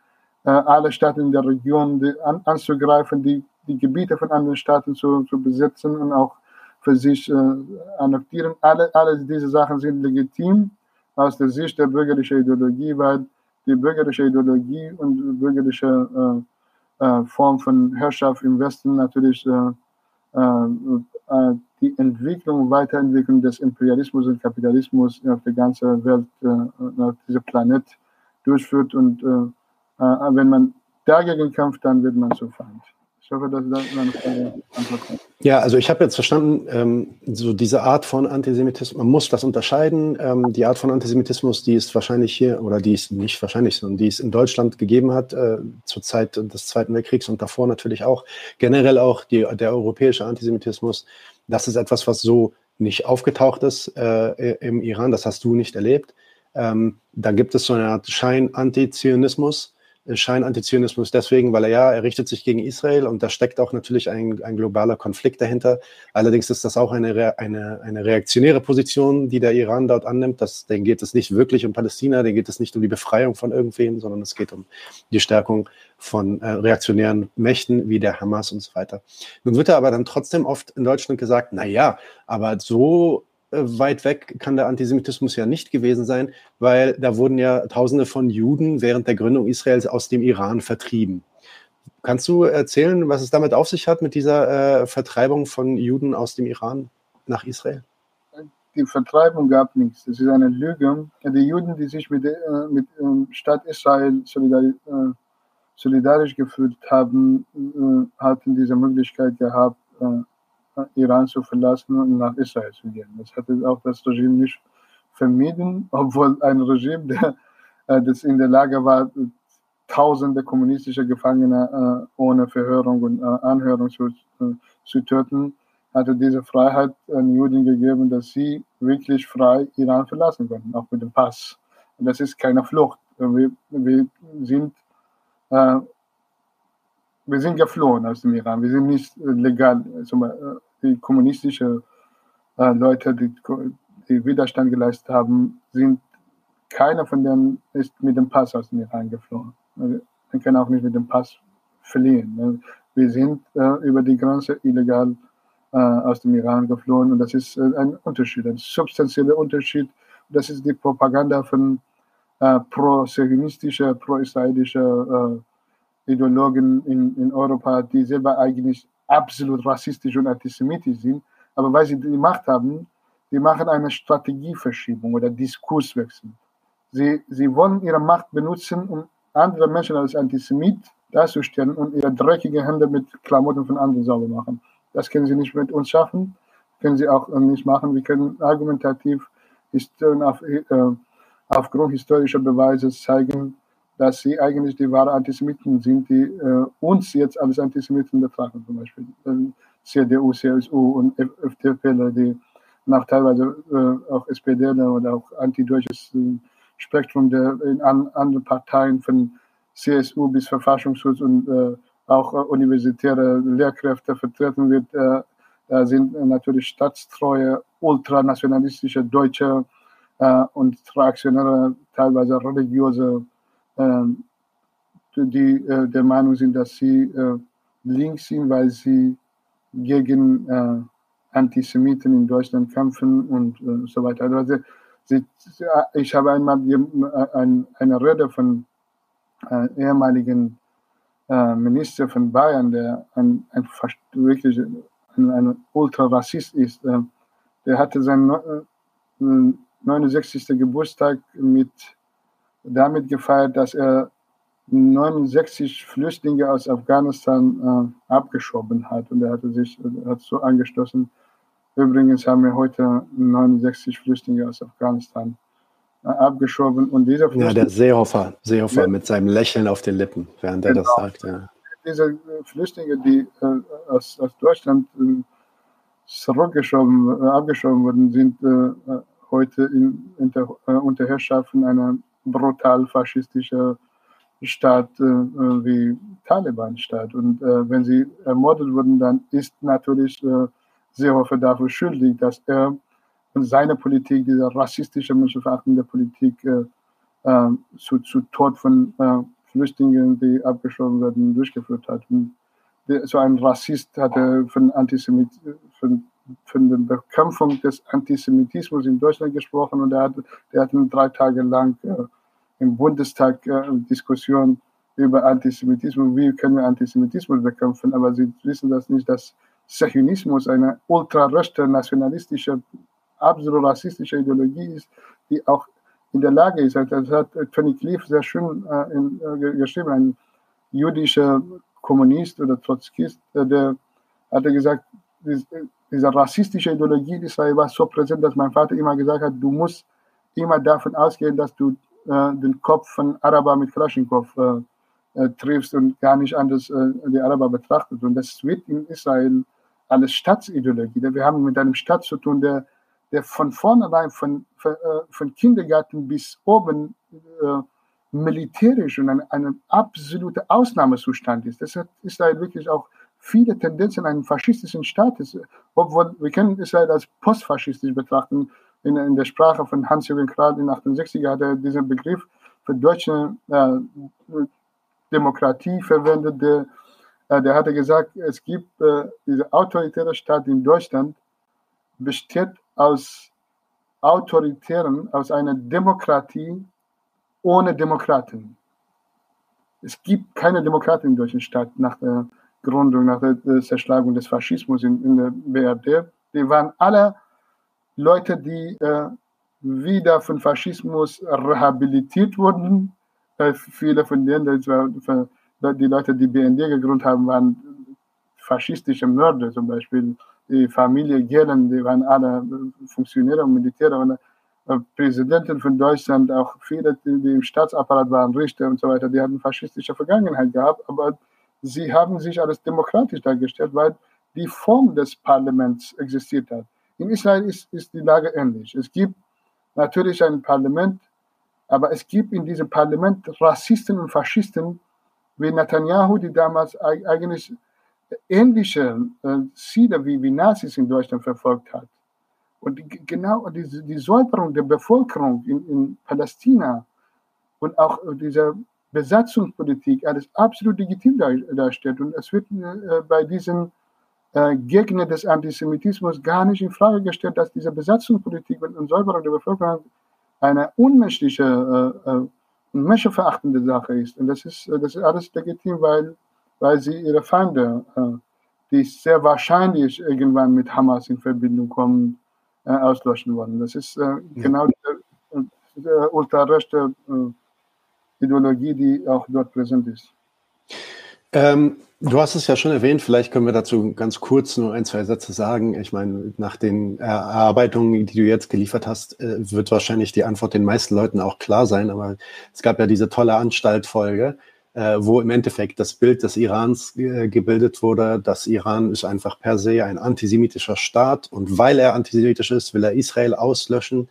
alle Staaten in der Region die, an, anzugreifen, die, die Gebiete von anderen Staaten zu, zu besetzen und auch für sich äh, annektieren. Alle, alle diese Sachen sind legitim aus der Sicht der bürgerlichen Ideologie, weil die bürgerliche Ideologie und bürgerliche äh, äh, Form von Herrschaft im Westen natürlich äh, äh, äh, die Entwicklung Weiterentwicklung des Imperialismus und Kapitalismus auf der ganzen Welt, auf diesem Planet durchführt. Und wenn man dagegen kämpft, dann wird man zu Feind. Ich hoffe, dass das eine Frage antwortet. Ja, also ich habe jetzt verstanden, ähm, so diese Art von Antisemitismus, man muss das unterscheiden. Ähm, die Art von Antisemitismus, die es wahrscheinlich hier, oder die es nicht wahrscheinlich, sondern die es in Deutschland gegeben hat, äh, zur Zeit des Zweiten Weltkriegs und davor natürlich auch, generell auch die, der europäische Antisemitismus, das ist etwas, was so nicht aufgetaucht ist äh, im Iran, das hast du nicht erlebt. Ähm, da gibt es so eine Art Schein-Antizionismus, Scheinantizionismus deswegen, weil er ja, er richtet sich gegen Israel und da steckt auch natürlich ein, ein globaler Konflikt dahinter. Allerdings ist das auch eine, eine, eine reaktionäre Position, die der Iran dort annimmt. Das, denen geht es nicht wirklich um Palästina, denen geht es nicht um die Befreiung von irgendwem, sondern es geht um die Stärkung von äh, reaktionären Mächten wie der Hamas und so weiter. Nun wird er aber dann trotzdem oft in Deutschland gesagt, na ja, aber so weit weg kann der Antisemitismus ja nicht gewesen sein, weil da wurden ja Tausende von Juden während der Gründung Israels aus dem Iran vertrieben. Kannst du erzählen, was es damit auf sich hat mit dieser äh, Vertreibung von Juden aus dem Iran nach Israel? Die Vertreibung gab nichts. Das ist eine Lüge. Die Juden, die sich mit, äh, mit äh, Staat Israel solidarisch, äh, solidarisch gefühlt haben, äh, hatten diese Möglichkeit gehabt, Iran zu verlassen und nach Israel zu gehen. Das hatte auch das Regime nicht vermieden, obwohl ein Regime, der, äh, das in der Lage war, tausende kommunistische Gefangene äh, ohne Verhörung und äh, Anhörung zu, zu töten, hatte diese Freiheit an Juden gegeben, dass sie wirklich frei Iran verlassen konnten, auch mit dem Pass. Das ist keine Flucht. Wir, wir sind äh, wir sind geflohen aus dem Iran. Wir sind nicht legal, die kommunistische äh, Leute, die, die Widerstand geleistet haben, sind keiner von denen ist mit dem Pass aus dem Iran geflohen. Also, wir können auch nicht mit dem Pass fliehen. Ne? Wir sind äh, über die Grenze illegal äh, aus dem Iran geflohen und das ist äh, ein Unterschied, ein substanzieller Unterschied. Das ist die Propaganda von äh, pro-zionistischer, pro-israelischer äh, Ideologen in, in Europa, die selber eigentlich absolut rassistisch und antisemitisch sind, aber weil sie die Macht haben, die machen eine Strategieverschiebung oder Diskurswechsel. Sie, sie wollen ihre Macht benutzen, um andere Menschen als Antisemit darzustellen und ihre dreckigen Hände mit Klamotten von anderen sauber machen. Das können sie nicht mit uns schaffen, können sie auch nicht machen. Wir können argumentativ auf, äh, aufgrund historischer Beweise zeigen, dass sie eigentlich die wahren Antisemiten sind, die äh, uns jetzt als Antisemiten betrachten, zum Beispiel äh, CDU, CSU und FDP, die nach teilweise äh, auch SPD oder auch antideutsches äh, Spektrum der in an, anderen Parteien von CSU bis Verfassungsschutz und äh, auch äh, universitäre Lehrkräfte vertreten wird. da sind natürlich staatstreue, ultranationalistische Deutsche und reaktionäre, teilweise religiöse ähm, die äh, der Meinung sind, dass sie äh, links sind, weil sie gegen äh, Antisemiten in Deutschland kämpfen und so weiter. Also, sie, ich habe einmal ein, eine Rede von ehemaligen Minister von Bayern, der ein, ein wirklich ein, ein Ultrarassist ist. Der hatte seinen äh, 69. Geburtstag mit damit gefeiert, dass er 69 Flüchtlinge aus Afghanistan äh, abgeschoben hat. Und er hatte sich hat so angestoßen. Übrigens haben wir heute 69 Flüchtlinge aus Afghanistan äh, abgeschoben. Und dieser ja, der Seehofer, Seehofer mit seinem Lächeln auf den Lippen, während er genau. das sagt. Ja. Diese Flüchtlinge, die äh, aus, aus Deutschland äh, zurückgeschoben, äh, abgeschoben wurden, sind äh, heute in, der, unter Herrschaften einer brutal faschistischer Staat äh, äh, wie Taliban-Staat. Und äh, wenn sie ermordet wurden, dann ist natürlich äh, Seehofer dafür schuldig, dass er von seiner Politik, dieser rassistische, menschenverachtende Politik äh, äh, zu, zu Tod von äh, Flüchtlingen, die abgeschoben werden, durchgeführt hat. Und so ein Rassist hatte von, Antisemit, von, von der Bekämpfung des Antisemitismus in Deutschland gesprochen und er hat, der hat drei Tage lang äh, im Bundestag äh, Diskussion über Antisemitismus, wie können wir Antisemitismus bekämpfen, aber sie wissen das nicht, dass Zionismus eine ultrarechte, nationalistische, absolut rassistische Ideologie ist, die auch in der Lage ist, das hat Tony Cliff sehr schön äh, in, äh, geschrieben, ein jüdischer Kommunist oder Trotzkist, äh, der hatte gesagt, dies, diese rassistische Ideologie in Israel war so präsent, dass mein Vater immer gesagt hat, du musst immer davon ausgehen, dass du äh, den Kopf von Araber mit Kalaschnikow äh, äh, triffst und gar nicht anders äh, die Araber betrachtet. Und das wird in Israel alles Stadtsideologie. Wir haben mit einem Staat zu tun, der der von vornherein von, von, äh, von Kindergarten bis oben äh, militärisch und ein, ein absoluter Ausnahmezustand ist. Deshalb ist da wirklich auch viele Tendenzen einen faschistischen Staat ist, obwohl wir können Israel als postfaschistisch betrachten. In, in der Sprache von Hans-Jürgen Krahl in 68 hat er diesen Begriff für deutsche äh, Demokratie verwendet. Der, äh, der hatte gesagt, es gibt äh, diese autoritäre Staat in Deutschland, besteht aus autoritären, aus einer Demokratie ohne Demokraten. Es gibt keine Demokraten im deutschen Staat nach der Gründung, nach der Zerschlagung des Faschismus in, in der BRD. Die waren alle Leute, die äh, wieder von Faschismus rehabilitiert wurden. Äh, viele von denen, die Leute, die BND gegründet haben, waren faschistische Mörder zum Beispiel die Familie Gehlen, die waren alle Funktionäre und Militäre und äh, Präsidenten von Deutschland, auch viele, die im Staatsapparat waren, Richter und so weiter, die hatten faschistische Vergangenheit gehabt, aber sie haben sich als demokratisch dargestellt, weil die Form des Parlaments existiert hat. In Israel ist, ist die Lage ähnlich. Es gibt natürlich ein Parlament, aber es gibt in diesem Parlament Rassisten und Faschisten wie Netanyahu, die damals eigentlich ähnliche äh, Ziele wie, wie Nazis in Deutschland verfolgt hat. Und genau diese, die Säuberung der Bevölkerung in, in Palästina und auch diese Besatzungspolitik alles absolut legitim darstellt. Und es wird äh, bei diesen äh, Gegner des Antisemitismus gar nicht in Frage gestellt, dass diese Besatzungspolitik und Säuberung der Bevölkerung eine unmenschliche äh, und äh, menschenverachtende Sache ist. Und das ist, das ist alles legitim, weil weil sie ihre Feinde, äh, die sehr wahrscheinlich irgendwann mit Hamas in Verbindung kommen, äh, auslöschen wollen. Das ist äh, genau die, die ultrarechte Ideologie, die auch dort präsent ist. Ähm, du hast es ja schon erwähnt, vielleicht können wir dazu ganz kurz nur ein, zwei Sätze sagen. Ich meine, nach den Erarbeitungen, die du jetzt geliefert hast, wird wahrscheinlich die Antwort den meisten Leuten auch klar sein, aber es gab ja diese tolle Anstaltfolge, äh, wo im Endeffekt das Bild des Irans äh, gebildet wurde, dass Iran ist einfach per se ein antisemitischer Staat und weil er antisemitisch ist, will er Israel auslöschen.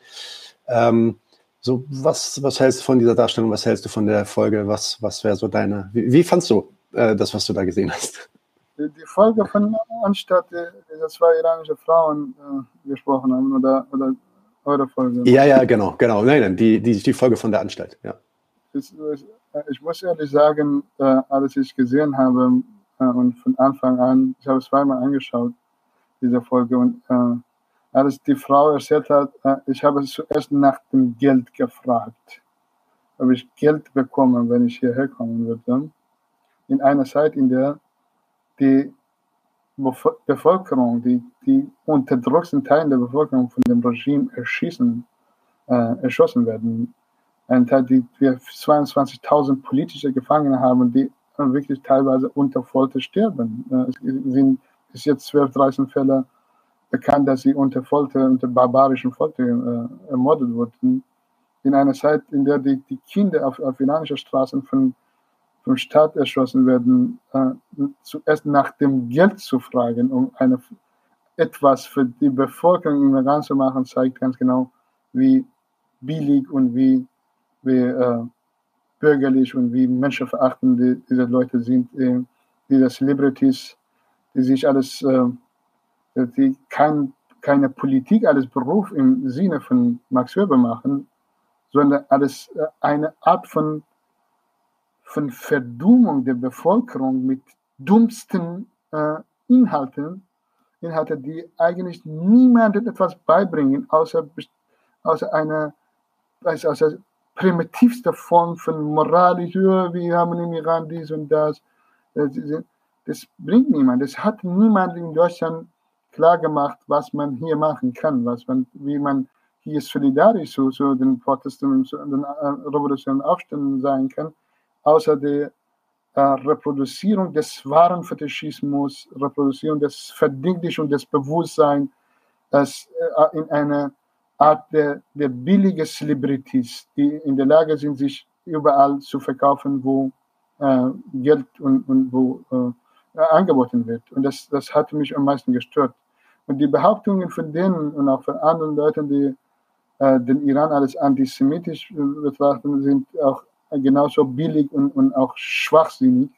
Ähm, so, was, was hältst du von dieser Darstellung? Was hältst du von der Folge? Was, was wäre so deine, wie, wie fandst du äh, das, was du da gesehen hast? Die, die Folge von anstatt diese zwei iranische Frauen äh, gesprochen haben oder, oder eure Folge? Ja, ja, genau, genau. Nein, nein, die, die, die Folge von der Anstalt, ja. Das, das, ich muss ehrlich sagen, äh, als ich gesehen habe äh, und von Anfang an, ich habe es zweimal angeschaut, diese Folge, und äh, als die Frau erzählt hat, äh, ich habe zuerst nach dem Geld gefragt, ob ich Geld bekomme, wenn ich hierher kommen würde. In einer Zeit, in der die Bevölkerung, die, die unterdrückten Teile der Bevölkerung von dem Regime erschießen, äh, erschossen werden die wir 22.000 politische Gefangene haben, die wirklich teilweise unter Folter sterben. Es sind bis jetzt 12, 13 Fälle bekannt, dass sie unter Folter, unter barbarischen Folter äh, ermordet wurden. In einer Zeit, in der die, die Kinder auf, auf iranischer Straßen von, vom Staat erschossen werden, äh, zuerst nach dem Geld zu fragen, um eine, etwas für die Bevölkerung im Iran zu machen, zeigt ganz genau, wie billig und wie wie äh, bürgerlich und wie menschenverachtend die, diese Leute sind, äh, diese Celebrities, die sich alles, äh, die kein, keine Politik als Beruf im Sinne von Max Weber machen, sondern als äh, eine Art von, von Verdummung der Bevölkerung mit dummsten äh, Inhalten, Inhalte, die eigentlich niemandem etwas beibringen, außer, außer einer also außer primitivster Form von moralisch, wir haben im Iran dies und das. Äh, das bringt niemand. Das hat niemand in Deutschland klar gemacht, was man hier machen kann, was man, wie man hier solidarisch zu, zu den Protesten und den äh, revolutionären Aufständen sein kann, außer der äh, Reproduzierung des wahren Fetischismus, Reproduzierung des Verdinglichen und des Bewusstseins, das äh, in einer Art der, der billige Celebrities, die in der Lage sind, sich überall zu verkaufen, wo äh, Geld und, und wo äh, angeboten wird. Und das, das hat mich am meisten gestört. Und die Behauptungen von denen und auch von anderen Leuten, die äh, den Iran als antisemitisch betrachten, sind auch genauso billig und, und auch schwachsinnig.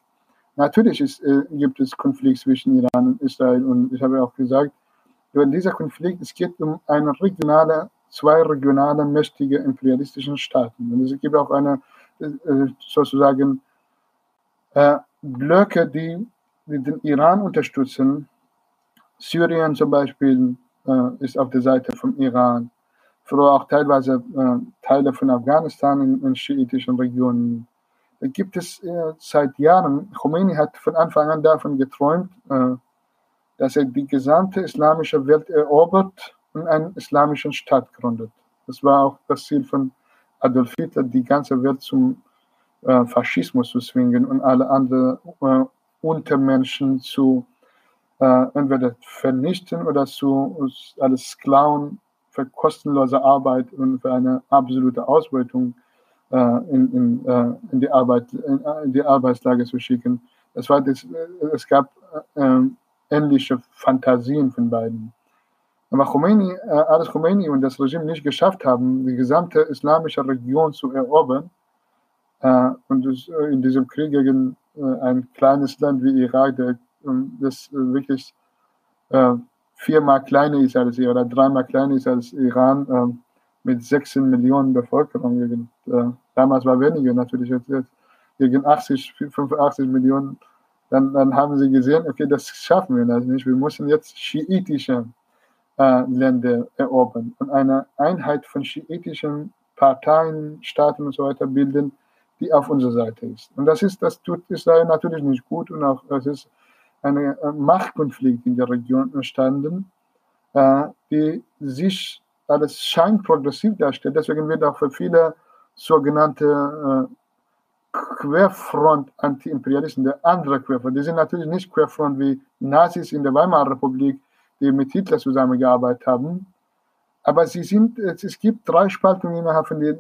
Natürlich ist, äh, gibt es Konflikt zwischen Iran und Israel und ich habe auch gesagt, über dieser Konflikt, es geht um eine regionale, zwei regionale mächtige imperialistische Staaten. Und es gibt auch eine äh, sozusagen äh, Blöcke, die, die den Iran unterstützen, Syrien zum Beispiel äh, ist auf der Seite vom Iran, früher auch teilweise äh, Teile von Afghanistan in, in schiitischen Regionen. Da gibt es äh, seit Jahren, Khomeini hat von Anfang an davon geträumt, äh, dass er die gesamte islamische Welt erobert und einen islamischen Staat gründet. Das war auch das Ziel von Adolf Hitler, die ganze Welt zum äh, Faschismus zu zwingen und alle anderen äh, Untermenschen zu äh, entweder vernichten oder zu alles klauen für kostenlose Arbeit und für eine absolute Ausbeutung äh, in, in, äh, in, die Arbeit, in, äh, in, die Arbeitslage zu schicken. Das war das, äh, es gab äh, ähnliche Fantasien von beiden. Aber Khomeini, als Khomeini und das Regime nicht geschafft haben, die gesamte islamische Region zu erobern, und in diesem Krieg gegen ein kleines Land wie Irak, der das wirklich äh, viermal kleiner ist als oder dreimal kleiner ist als Iran äh, mit 16 Millionen Bevölkerung. äh, damals war weniger natürlich, jetzt, jetzt gegen 80, 85 Millionen. Dann, dann haben sie gesehen, okay, das schaffen wir das nicht. Wir müssen jetzt schiitische äh, Länder erobern und eine Einheit von schiitischen Parteien, Staaten und so weiter bilden, die auf unserer Seite ist. Und das ist, das tut Israel natürlich nicht gut und auch das ist ein äh, Machtkonflikt in der Region entstanden, äh, die sich als scheinprogressiv darstellt. Deswegen wird auch für viele sogenannte äh, Querfront-Anti-Imperialisten, der andere Querfront, die sind natürlich nicht Querfront wie Nazis in der Weimarer Republik, die mit Hitler zusammengearbeitet haben, aber sie sind, es gibt drei Spaltungen innerhalb von den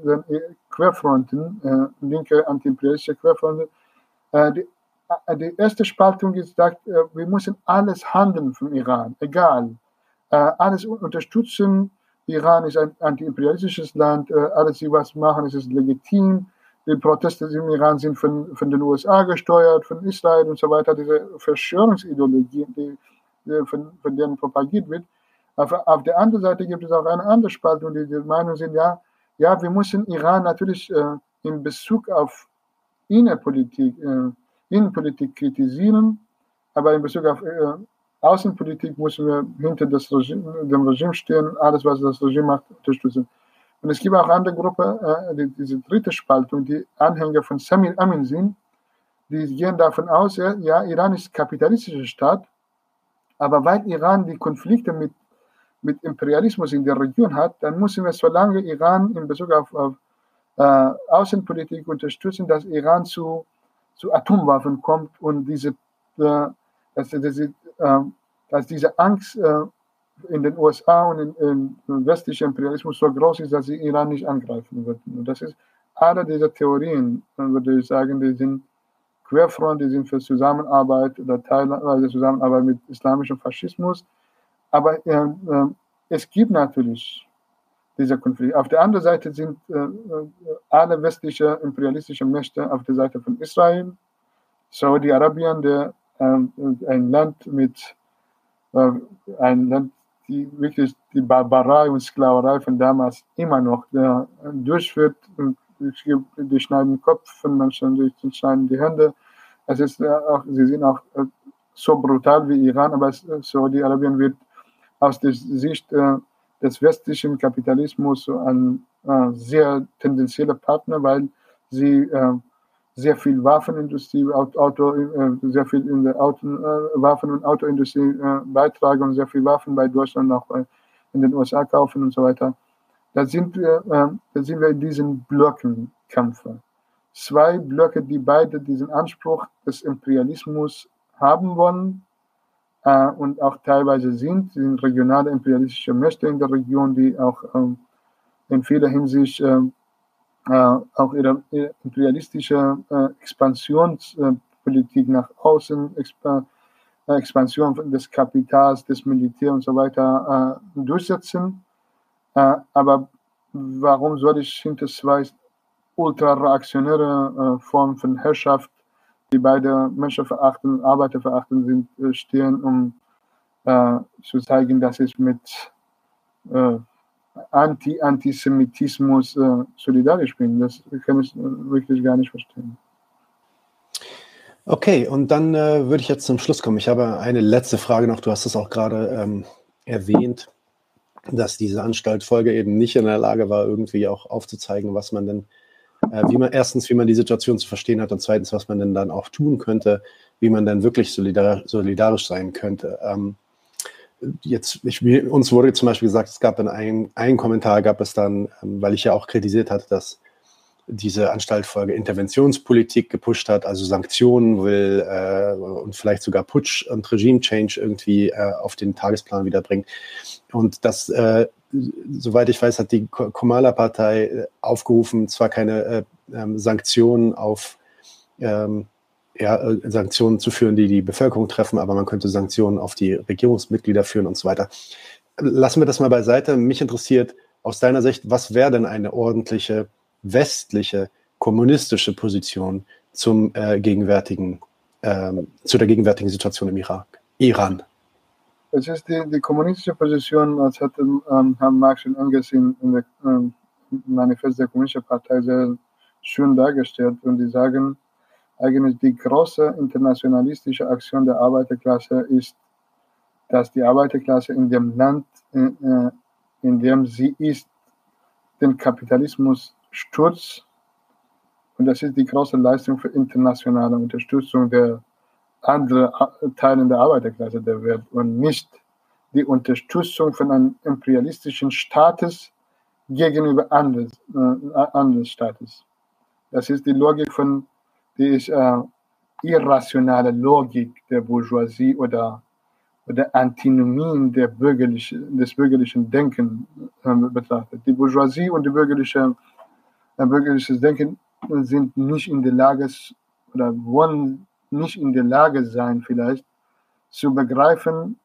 Querfronten, äh, linke anti-imperialistische Querfronten. Äh, die äh, die erste Spaltung ist, sagt, äh, wir müssen alles handeln vom Iran, egal. Äh, alles unterstützen. Iran ist ein antiimperialistisches Land, alles, sie was machen, ist legitim. Die Proteste im Iran sind von, von den USA gesteuert, von Israel und so weiter. Diese Verschwörungsideologie, die, die von, von denen propagiert wird. Aber auf der anderen Seite gibt es auch eine andere Spaltung, die der Meinung sind, ja, ja, wir müssen Iran natürlich äh, in Bezug auf Innenpolitik äh, Innenpolitik kritisieren, aber in Bezug auf äh, Außenpolitik müssen wir hinter Regime, dem Regime stehen alles, was das Regime macht, unterstützen. Und es gibt auch andere Gruppen, äh, die, diese dritte Spaltung, die Anhänger von Samir Amin sind, die gehen davon aus, ja, ja, Iran ist kapitalistischer Staat, aber weil Iran die Konflikte mit, mit Imperialismus in der Region hat, dann müssen wir, solange Iran in Bezug auf, auf äh, Außenpolitik unterstützen, dass Iran zu zu Atomwaffen kommt und diese, äh, dass, dass, äh, dass diese Angst äh, in den USA und in, in westlichen Imperialismus so groß ist, dass sie Iran nicht angreifen würden. Und das ist alle diese Theorien, würde ich sagen, die sind Querfront, die sind für Zusammenarbeit oder teilweise Zusammenarbeit mit islamischem Faschismus. Aber äh, äh, es gibt natürlich dieser Konflikt. Auf der anderen Seite sind äh, äh, alle westlichen imperialistischen Mächte auf der Seite von Israel, Saudi-Arabien, der äh, ein Land mit äh, ein Land, die wirklich die Barbarei und Sklaverei von damals immer noch äh, durchführt. Die schneiden den Kopf von Menschen, die schneiden die Hände. Es ist auch, sie sind auch so brutal wie Iran, aber Saudi-Arabien wird aus der Sicht äh, des westlichen Kapitalismus ein äh, sehr tendenzieller Partner, weil sie äh, sehr viel Waffenindustrie, Auto, äh, sehr viel in der Auto, äh, Waffen- und Autoindustrie äh, beitragen und sehr viel Waffen bei Deutschland auch in den USA kaufen und so weiter. Da sind wir, da sind wir in diesen Blöckenkämpfen. Zwei Blöcke, die beide diesen Anspruch des Imperialismus haben wollen äh, und auch teilweise sind, sind regionale imperialistische Mächte in der Region, die auch ähm, in vieler Hinsicht äh, äh, auch ihre, ihre imperialistische äh, Expansionspolitik nach außen, Exp Expansion des Kapitals, des Militärs und so weiter äh, durchsetzen. Äh, aber warum soll ich hinter zwei ultrareaktionäre Formen von Herrschaft die beide Menschen verachten, Arbeiter verachten sind, äh, stehen, um äh, zu zeigen, dass es mit äh, Anti-Antisemitismus äh, solidarisch bin. Das kann ich wirklich gar nicht verstehen. Okay, und dann äh, würde ich jetzt zum Schluss kommen. Ich habe eine letzte Frage noch. Du hast es auch gerade ähm, erwähnt, dass diese Anstaltfolge eben nicht in der Lage war, irgendwie auch aufzuzeigen, was man denn äh, wie man erstens, wie man die Situation zu verstehen hat und zweitens, was man denn dann auch tun könnte, wie man dann wirklich solidar solidarisch sein könnte. Ähm, jetzt, ich, uns wurde zum Beispiel gesagt, es gab in einem, einen Kommentar gab es dann, ähm, weil ich ja auch kritisiert hatte, dass diese Anstaltfolge Interventionspolitik gepusht hat, also Sanktionen will äh, und vielleicht sogar Putsch und Regime Change irgendwie äh, auf den Tagesplan wiederbringt. Und das äh, soweit ich weiß, hat die Komala-Partei äh, aufgerufen, zwar keine äh, ähm, Sanktionen auf ähm, ja, äh, Sanktionen zu führen, die die Bevölkerung treffen, aber man könnte Sanktionen auf die Regierungsmitglieder führen und so weiter. Lassen wir das mal beiseite. Mich interessiert aus deiner Sicht, was wäre denn eine ordentliche westliche kommunistische Position zum äh, gegenwärtigen, ähm, zu der gegenwärtigen Situation im Irak, Iran? Es ist die, die kommunistische Position, das hat ähm, Herr Marx und Engels in, in der ähm, Manifest der Kommunistischen Partei sehr schön dargestellt. Und die sagen, eigentlich die große internationalistische Aktion der Arbeiterklasse ist, dass die Arbeiterklasse in dem Land, in, äh, in dem sie ist, den Kapitalismus stürzt. Und das ist die große Leistung für internationale Unterstützung der andere Teilen der Arbeiterklasse der Welt und nicht die Unterstützung von einem imperialistischen Staates gegenüber anderen, äh, anderen Staates. Das ist die Logik von, die ist äh, irrationale Logik der Bourgeoisie oder, oder Antinomien der bürgerlichen, des bürgerlichen Denken äh, betrachtet. Die Bourgeoisie und die bürgerliche, äh, bürgerliches Denken sind nicht in der Lage oder wollen nicht in der Lage sein, vielleicht zu begreifen,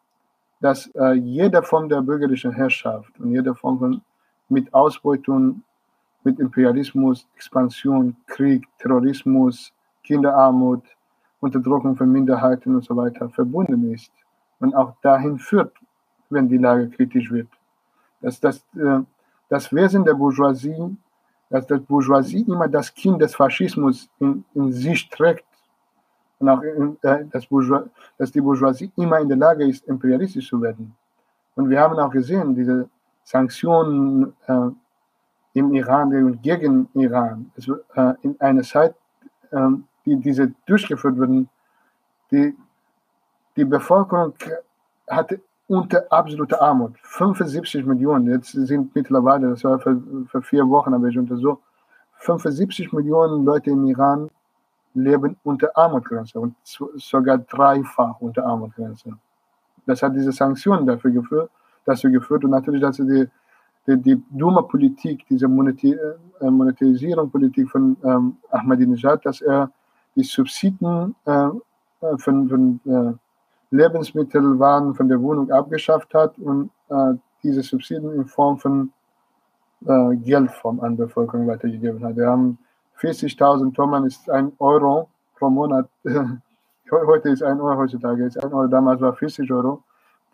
dass äh, jede Form der bürgerlichen Herrschaft und jede Form von mit Ausbeutung, mit Imperialismus, Expansion, Krieg, Terrorismus, Kinderarmut, Unterdrückung von Minderheiten und so weiter verbunden ist und auch dahin führt, wenn die Lage kritisch wird. Dass das, äh, das Wesen der Bourgeoisie, dass das Bourgeoisie immer das Kind des Faschismus in, in sich trägt und auch äh, das dass die Bourgeoisie immer in der Lage ist, imperialistisch zu werden. Und wir haben auch gesehen, diese Sanktionen äh, im Iran gegen Iran, also, äh, in einer Zeit, äh, die diese durchgeführt wurden, die, die Bevölkerung hatte unter absoluter Armut. 75 Millionen, jetzt sind mittlerweile, das war für, für vier Wochen, habe ich untersucht, 75 Millionen Leute im Iran leben unter Armutgrenze und sogar dreifach unter Armutgrenze. Das hat diese Sanktionen dafür geführt, dazu geführt und natürlich, dass die, die, die dumme Politik, diese äh, Monetarisierung-Politik von ähm, Ahmadinejad, dass er die Subsidien äh, äh, von, von äh, Lebensmittelwaren von der Wohnung abgeschafft hat und äh, diese Subsidien in Form von äh, Geldform an Bevölkerung weitergegeben hat. Wir haben 40.000 Tonnen ist ein Euro pro Monat. Heute ist ein Euro, heutzutage ist ein Euro, damals war 40 Euro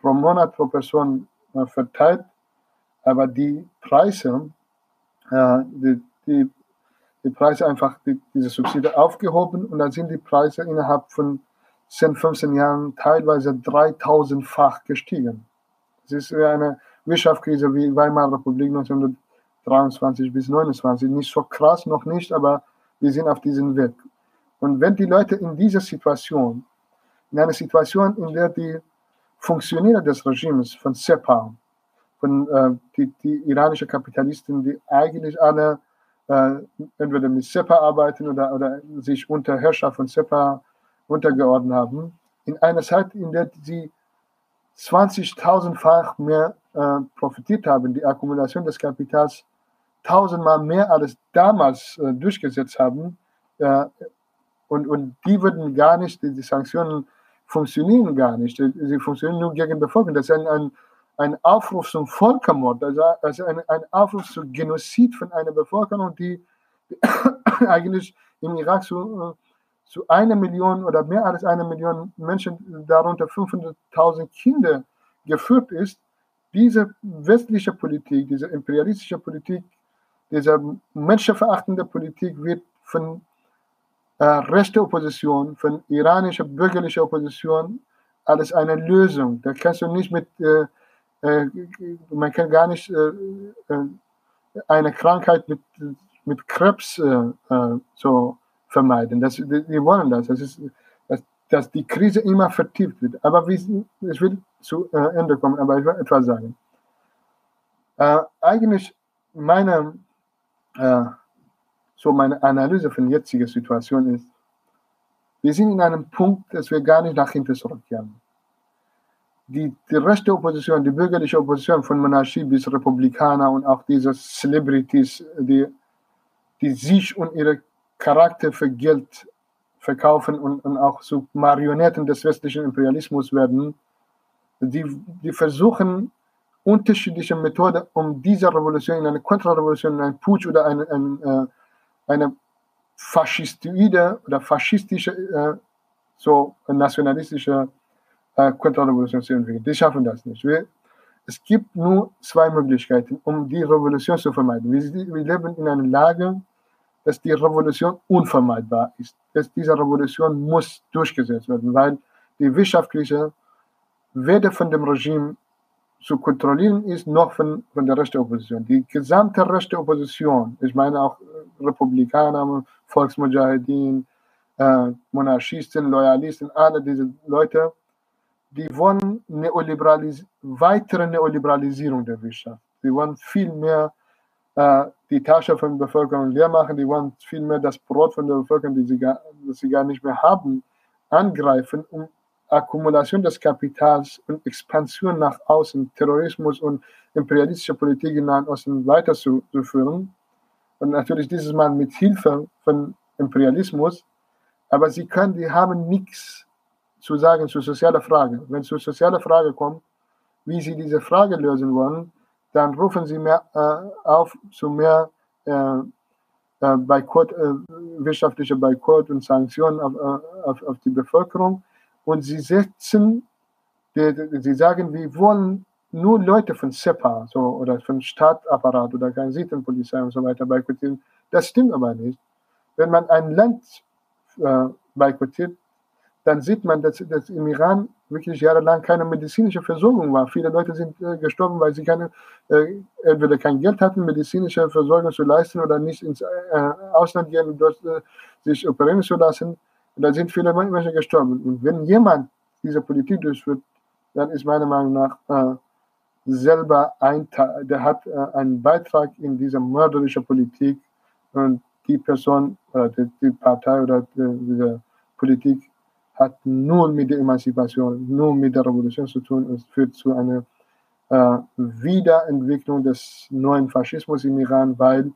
pro Monat pro Person verteilt Aber die Preise, äh, die, die, die, Preise einfach, die, diese Subsidie aufgehoben und dann sind die Preise innerhalb von 10, 15 Jahren teilweise 3000-fach gestiegen. Das ist eine Wirtschaftskrise wie Weimarer Republik 1923 bis 1929. Nicht so krass, noch nicht, aber wir sind auf diesem Weg. Und wenn die Leute in dieser Situation, in einer Situation, in der die Funktionäre des Regimes von SEPA, von äh, die, die iranischen Kapitalisten, die eigentlich alle äh, entweder mit SEPA arbeiten oder, oder sich unter Herrschaft von SEPA untergeordnet haben, in einer Zeit, in der sie 20.000-fach mehr äh, profitiert haben, die Akkumulation des Kapitals tausendmal mehr als damals äh, durchgesetzt haben. Äh, und, und die würden gar nicht, die, die, Sanktionen funktionieren gar nicht. Sie funktionieren nur gegen Bevölkerung. Das ist ein, ein, ein Aufruf zum Völkermord, also, also ein, ein Aufruf zum Genozid von einer Bevölkerung, die, eigentlich im Irak so, zu einer Million oder mehr als einer Million Menschen, darunter 500.000 Kinder, geführt ist. Diese westliche Politik, diese imperialistische Politik diese menschenverachtende Politik wird von äh, rechter Opposition, von iranischer bürgerlicher Opposition als eine Lösung. Da kannst du nicht mit, äh, äh, man kann gar nicht äh, äh, eine Krankheit mit, mit Krebs äh, so vermeiden. Das, die, die wollen das. Das ist, dass, die Krise immer vertieft wird. Aber wie, ich will zu Ende kommen, aber ich will etwas sagen. eigentlich meine äh, so meine Analyse von der jetzigen Situation ist, wir sind in einem Punkt, dass wir gar nicht nach hinten zurückkehren. Die, die rechte Opposition, die bürgerliche Opposition von Monarchie bis Republikaner und auch diese Celebrities, die, die sich und ihre Charakter für Geld verkaufen und, und auch zu Marionetten des westlichen Imperialismus werden, die, die versuchen unterschiedliche Methoden, um diese Revolution in eine Kontrarevolution, in einen Putsch oder eine, eine, äh, eine faschistoide oder faschistische, äh, so nationalistische äh, Kontrarevolution zu entwickeln. Die schaffen das nicht. Wir, es gibt nur zwei Möglichkeiten, um die Revolution zu vermeiden. Wir, wir leben in einer Lage, dass die Revolution unvermeidbar ist. Dass diese Revolution muss durchgesetzt werden, weil die wirtschaftliche weder von dem Regime zu kontrollieren ist, noch von, von der rechten Opposition. Die gesamte rechte Opposition, ich meine auch äh, Republikaner, Volksmujahedin, äh, Monarchisten, Loyalisten, alle diese Leute, die wollen Neoliberalisierung, weitere Neoliberalisierung der Wirtschaft. Die wollen viel mehr äh, die Tasche von der Bevölkerung leer machen, die wollen viel mehr das Brot von der Bevölkerung, die sie gar, das sie gar nicht mehr haben, angreifen, um Akkumulation des Kapitals und Expansion nach außen, Terrorismus und imperialistische Politik in Nahen Osten weiterzuführen. Und natürlich dieses Mal mit Hilfe von Imperialismus. Aber sie können, die haben nichts zu sagen zur sozialen Frage. Wenn es zur sozialen Frage kommt, wie sie diese Frage lösen wollen, dann rufen sie mehr äh, auf zu mehr äh, äh, Boykott, äh, wirtschaftlicher Boykott und Sanktionen auf, äh, auf, auf die Bevölkerung und sie setzen, sie sagen, wir wollen nur Leute von SEPA so, oder von Staatsapparat oder Transitenpolizei und so weiter boykottieren. Das stimmt aber nicht. Wenn man ein Land äh, boykottiert, dann sieht man, dass, dass im Iran wirklich jahrelang keine medizinische Versorgung war. Viele Leute sind äh, gestorben, weil sie keine, äh, entweder kein Geld hatten, medizinische Versorgung zu leisten oder nicht ins äh, Ausland gehen und dort äh, sich operieren zu lassen. Und da sind viele Menschen gestorben. Und wenn jemand diese Politik durchführt, dann ist meiner Meinung nach äh, selber ein Teil, der hat äh, einen Beitrag in dieser mörderischen Politik und die Person oder die, die Partei oder die, diese Politik hat nur mit der Emanzipation, nur mit der Revolution zu tun und führt zu einer äh, Wiederentwicklung des neuen Faschismus im Iran, weil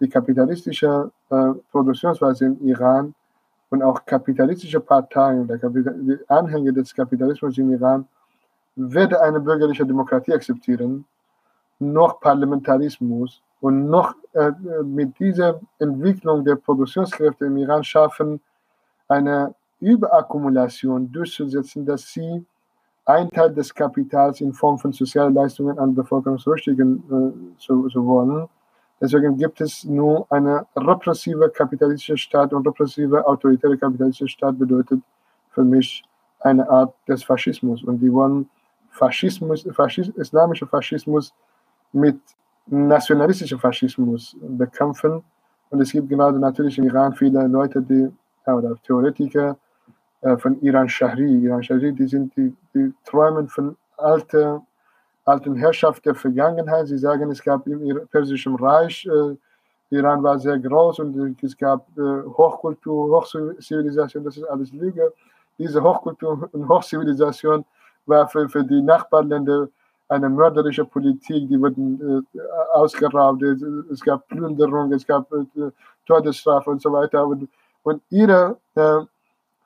die kapitalistische äh, Produktionsweise im Iran und auch kapitalistische Parteien, die Anhänger des Kapitalismus im Iran, weder eine bürgerliche Demokratie akzeptieren, noch Parlamentarismus und noch äh, mit dieser Entwicklung der Produktionskräfte im Iran schaffen, eine Überakkumulation durchzusetzen, dass sie einen Teil des Kapitals in Form von Sozialleistungen an Bevölkerungsrüchtigen äh, zu, zu wollen. Deswegen gibt es nur eine repressive kapitalistische Staat und repressive autoritäre kapitalistische Staat bedeutet für mich eine Art des Faschismus. Und die wollen Faschismus, Faschis, islamischer Faschismus mit nationalistischem Faschismus bekämpfen. Und es gibt gerade natürlich im Iran viele Leute, die, oder Theoretiker äh, von Iran Shahri, Iran Shahri, die sind, die, die träumen von alter, alten Herrschaft der Vergangenheit. Sie sagen, es gab im Persischen Reich, äh, Iran war sehr groß und es gab äh, Hochkultur, Hochzivilisation, das ist alles Lüge. Diese Hochkultur und Hochzivilisation war für, für die Nachbarländer eine mörderische Politik, die wurden äh, ausgeraubt, es gab Plünderung, es gab äh, Todesstrafe und so weiter. Und, und ihre äh,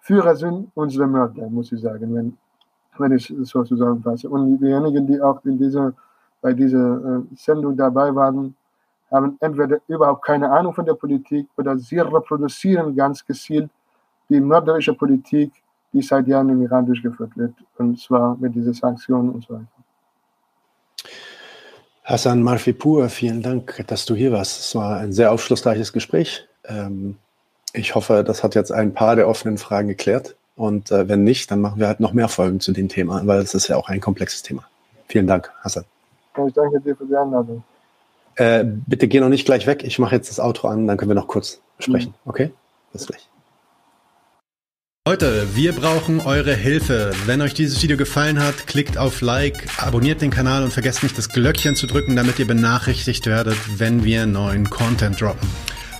Führer sind unsere Mörder, muss ich sagen, wenn, wenn ich es so zusammenfasse. Und diejenigen, die auch in dieser, bei dieser äh, Sendung dabei waren, haben entweder überhaupt keine Ahnung von der Politik oder sie reproduzieren ganz gezielt die mörderische Politik, die seit Jahren im Iran durchgeführt wird, und zwar mit diesen Sanktionen und so weiter. Hassan Marfipur, vielen Dank, dass du hier warst. Es war ein sehr aufschlussreiches Gespräch. Ähm, ich hoffe, das hat jetzt ein paar der offenen Fragen geklärt. Und äh, wenn nicht, dann machen wir halt noch mehr Folgen zu dem Thema, weil es ist ja auch ein komplexes Thema. Vielen Dank, Hassan. Ich danke dir für die Einladung. Äh, bitte geh noch nicht gleich weg. Ich mache jetzt das Outro an, dann können wir noch kurz sprechen. Mhm. Okay? Bis gleich. Leute, wir brauchen eure Hilfe. Wenn euch dieses Video gefallen hat, klickt auf Like, abonniert den Kanal und vergesst nicht das Glöckchen zu drücken, damit ihr benachrichtigt werdet, wenn wir neuen Content droppen.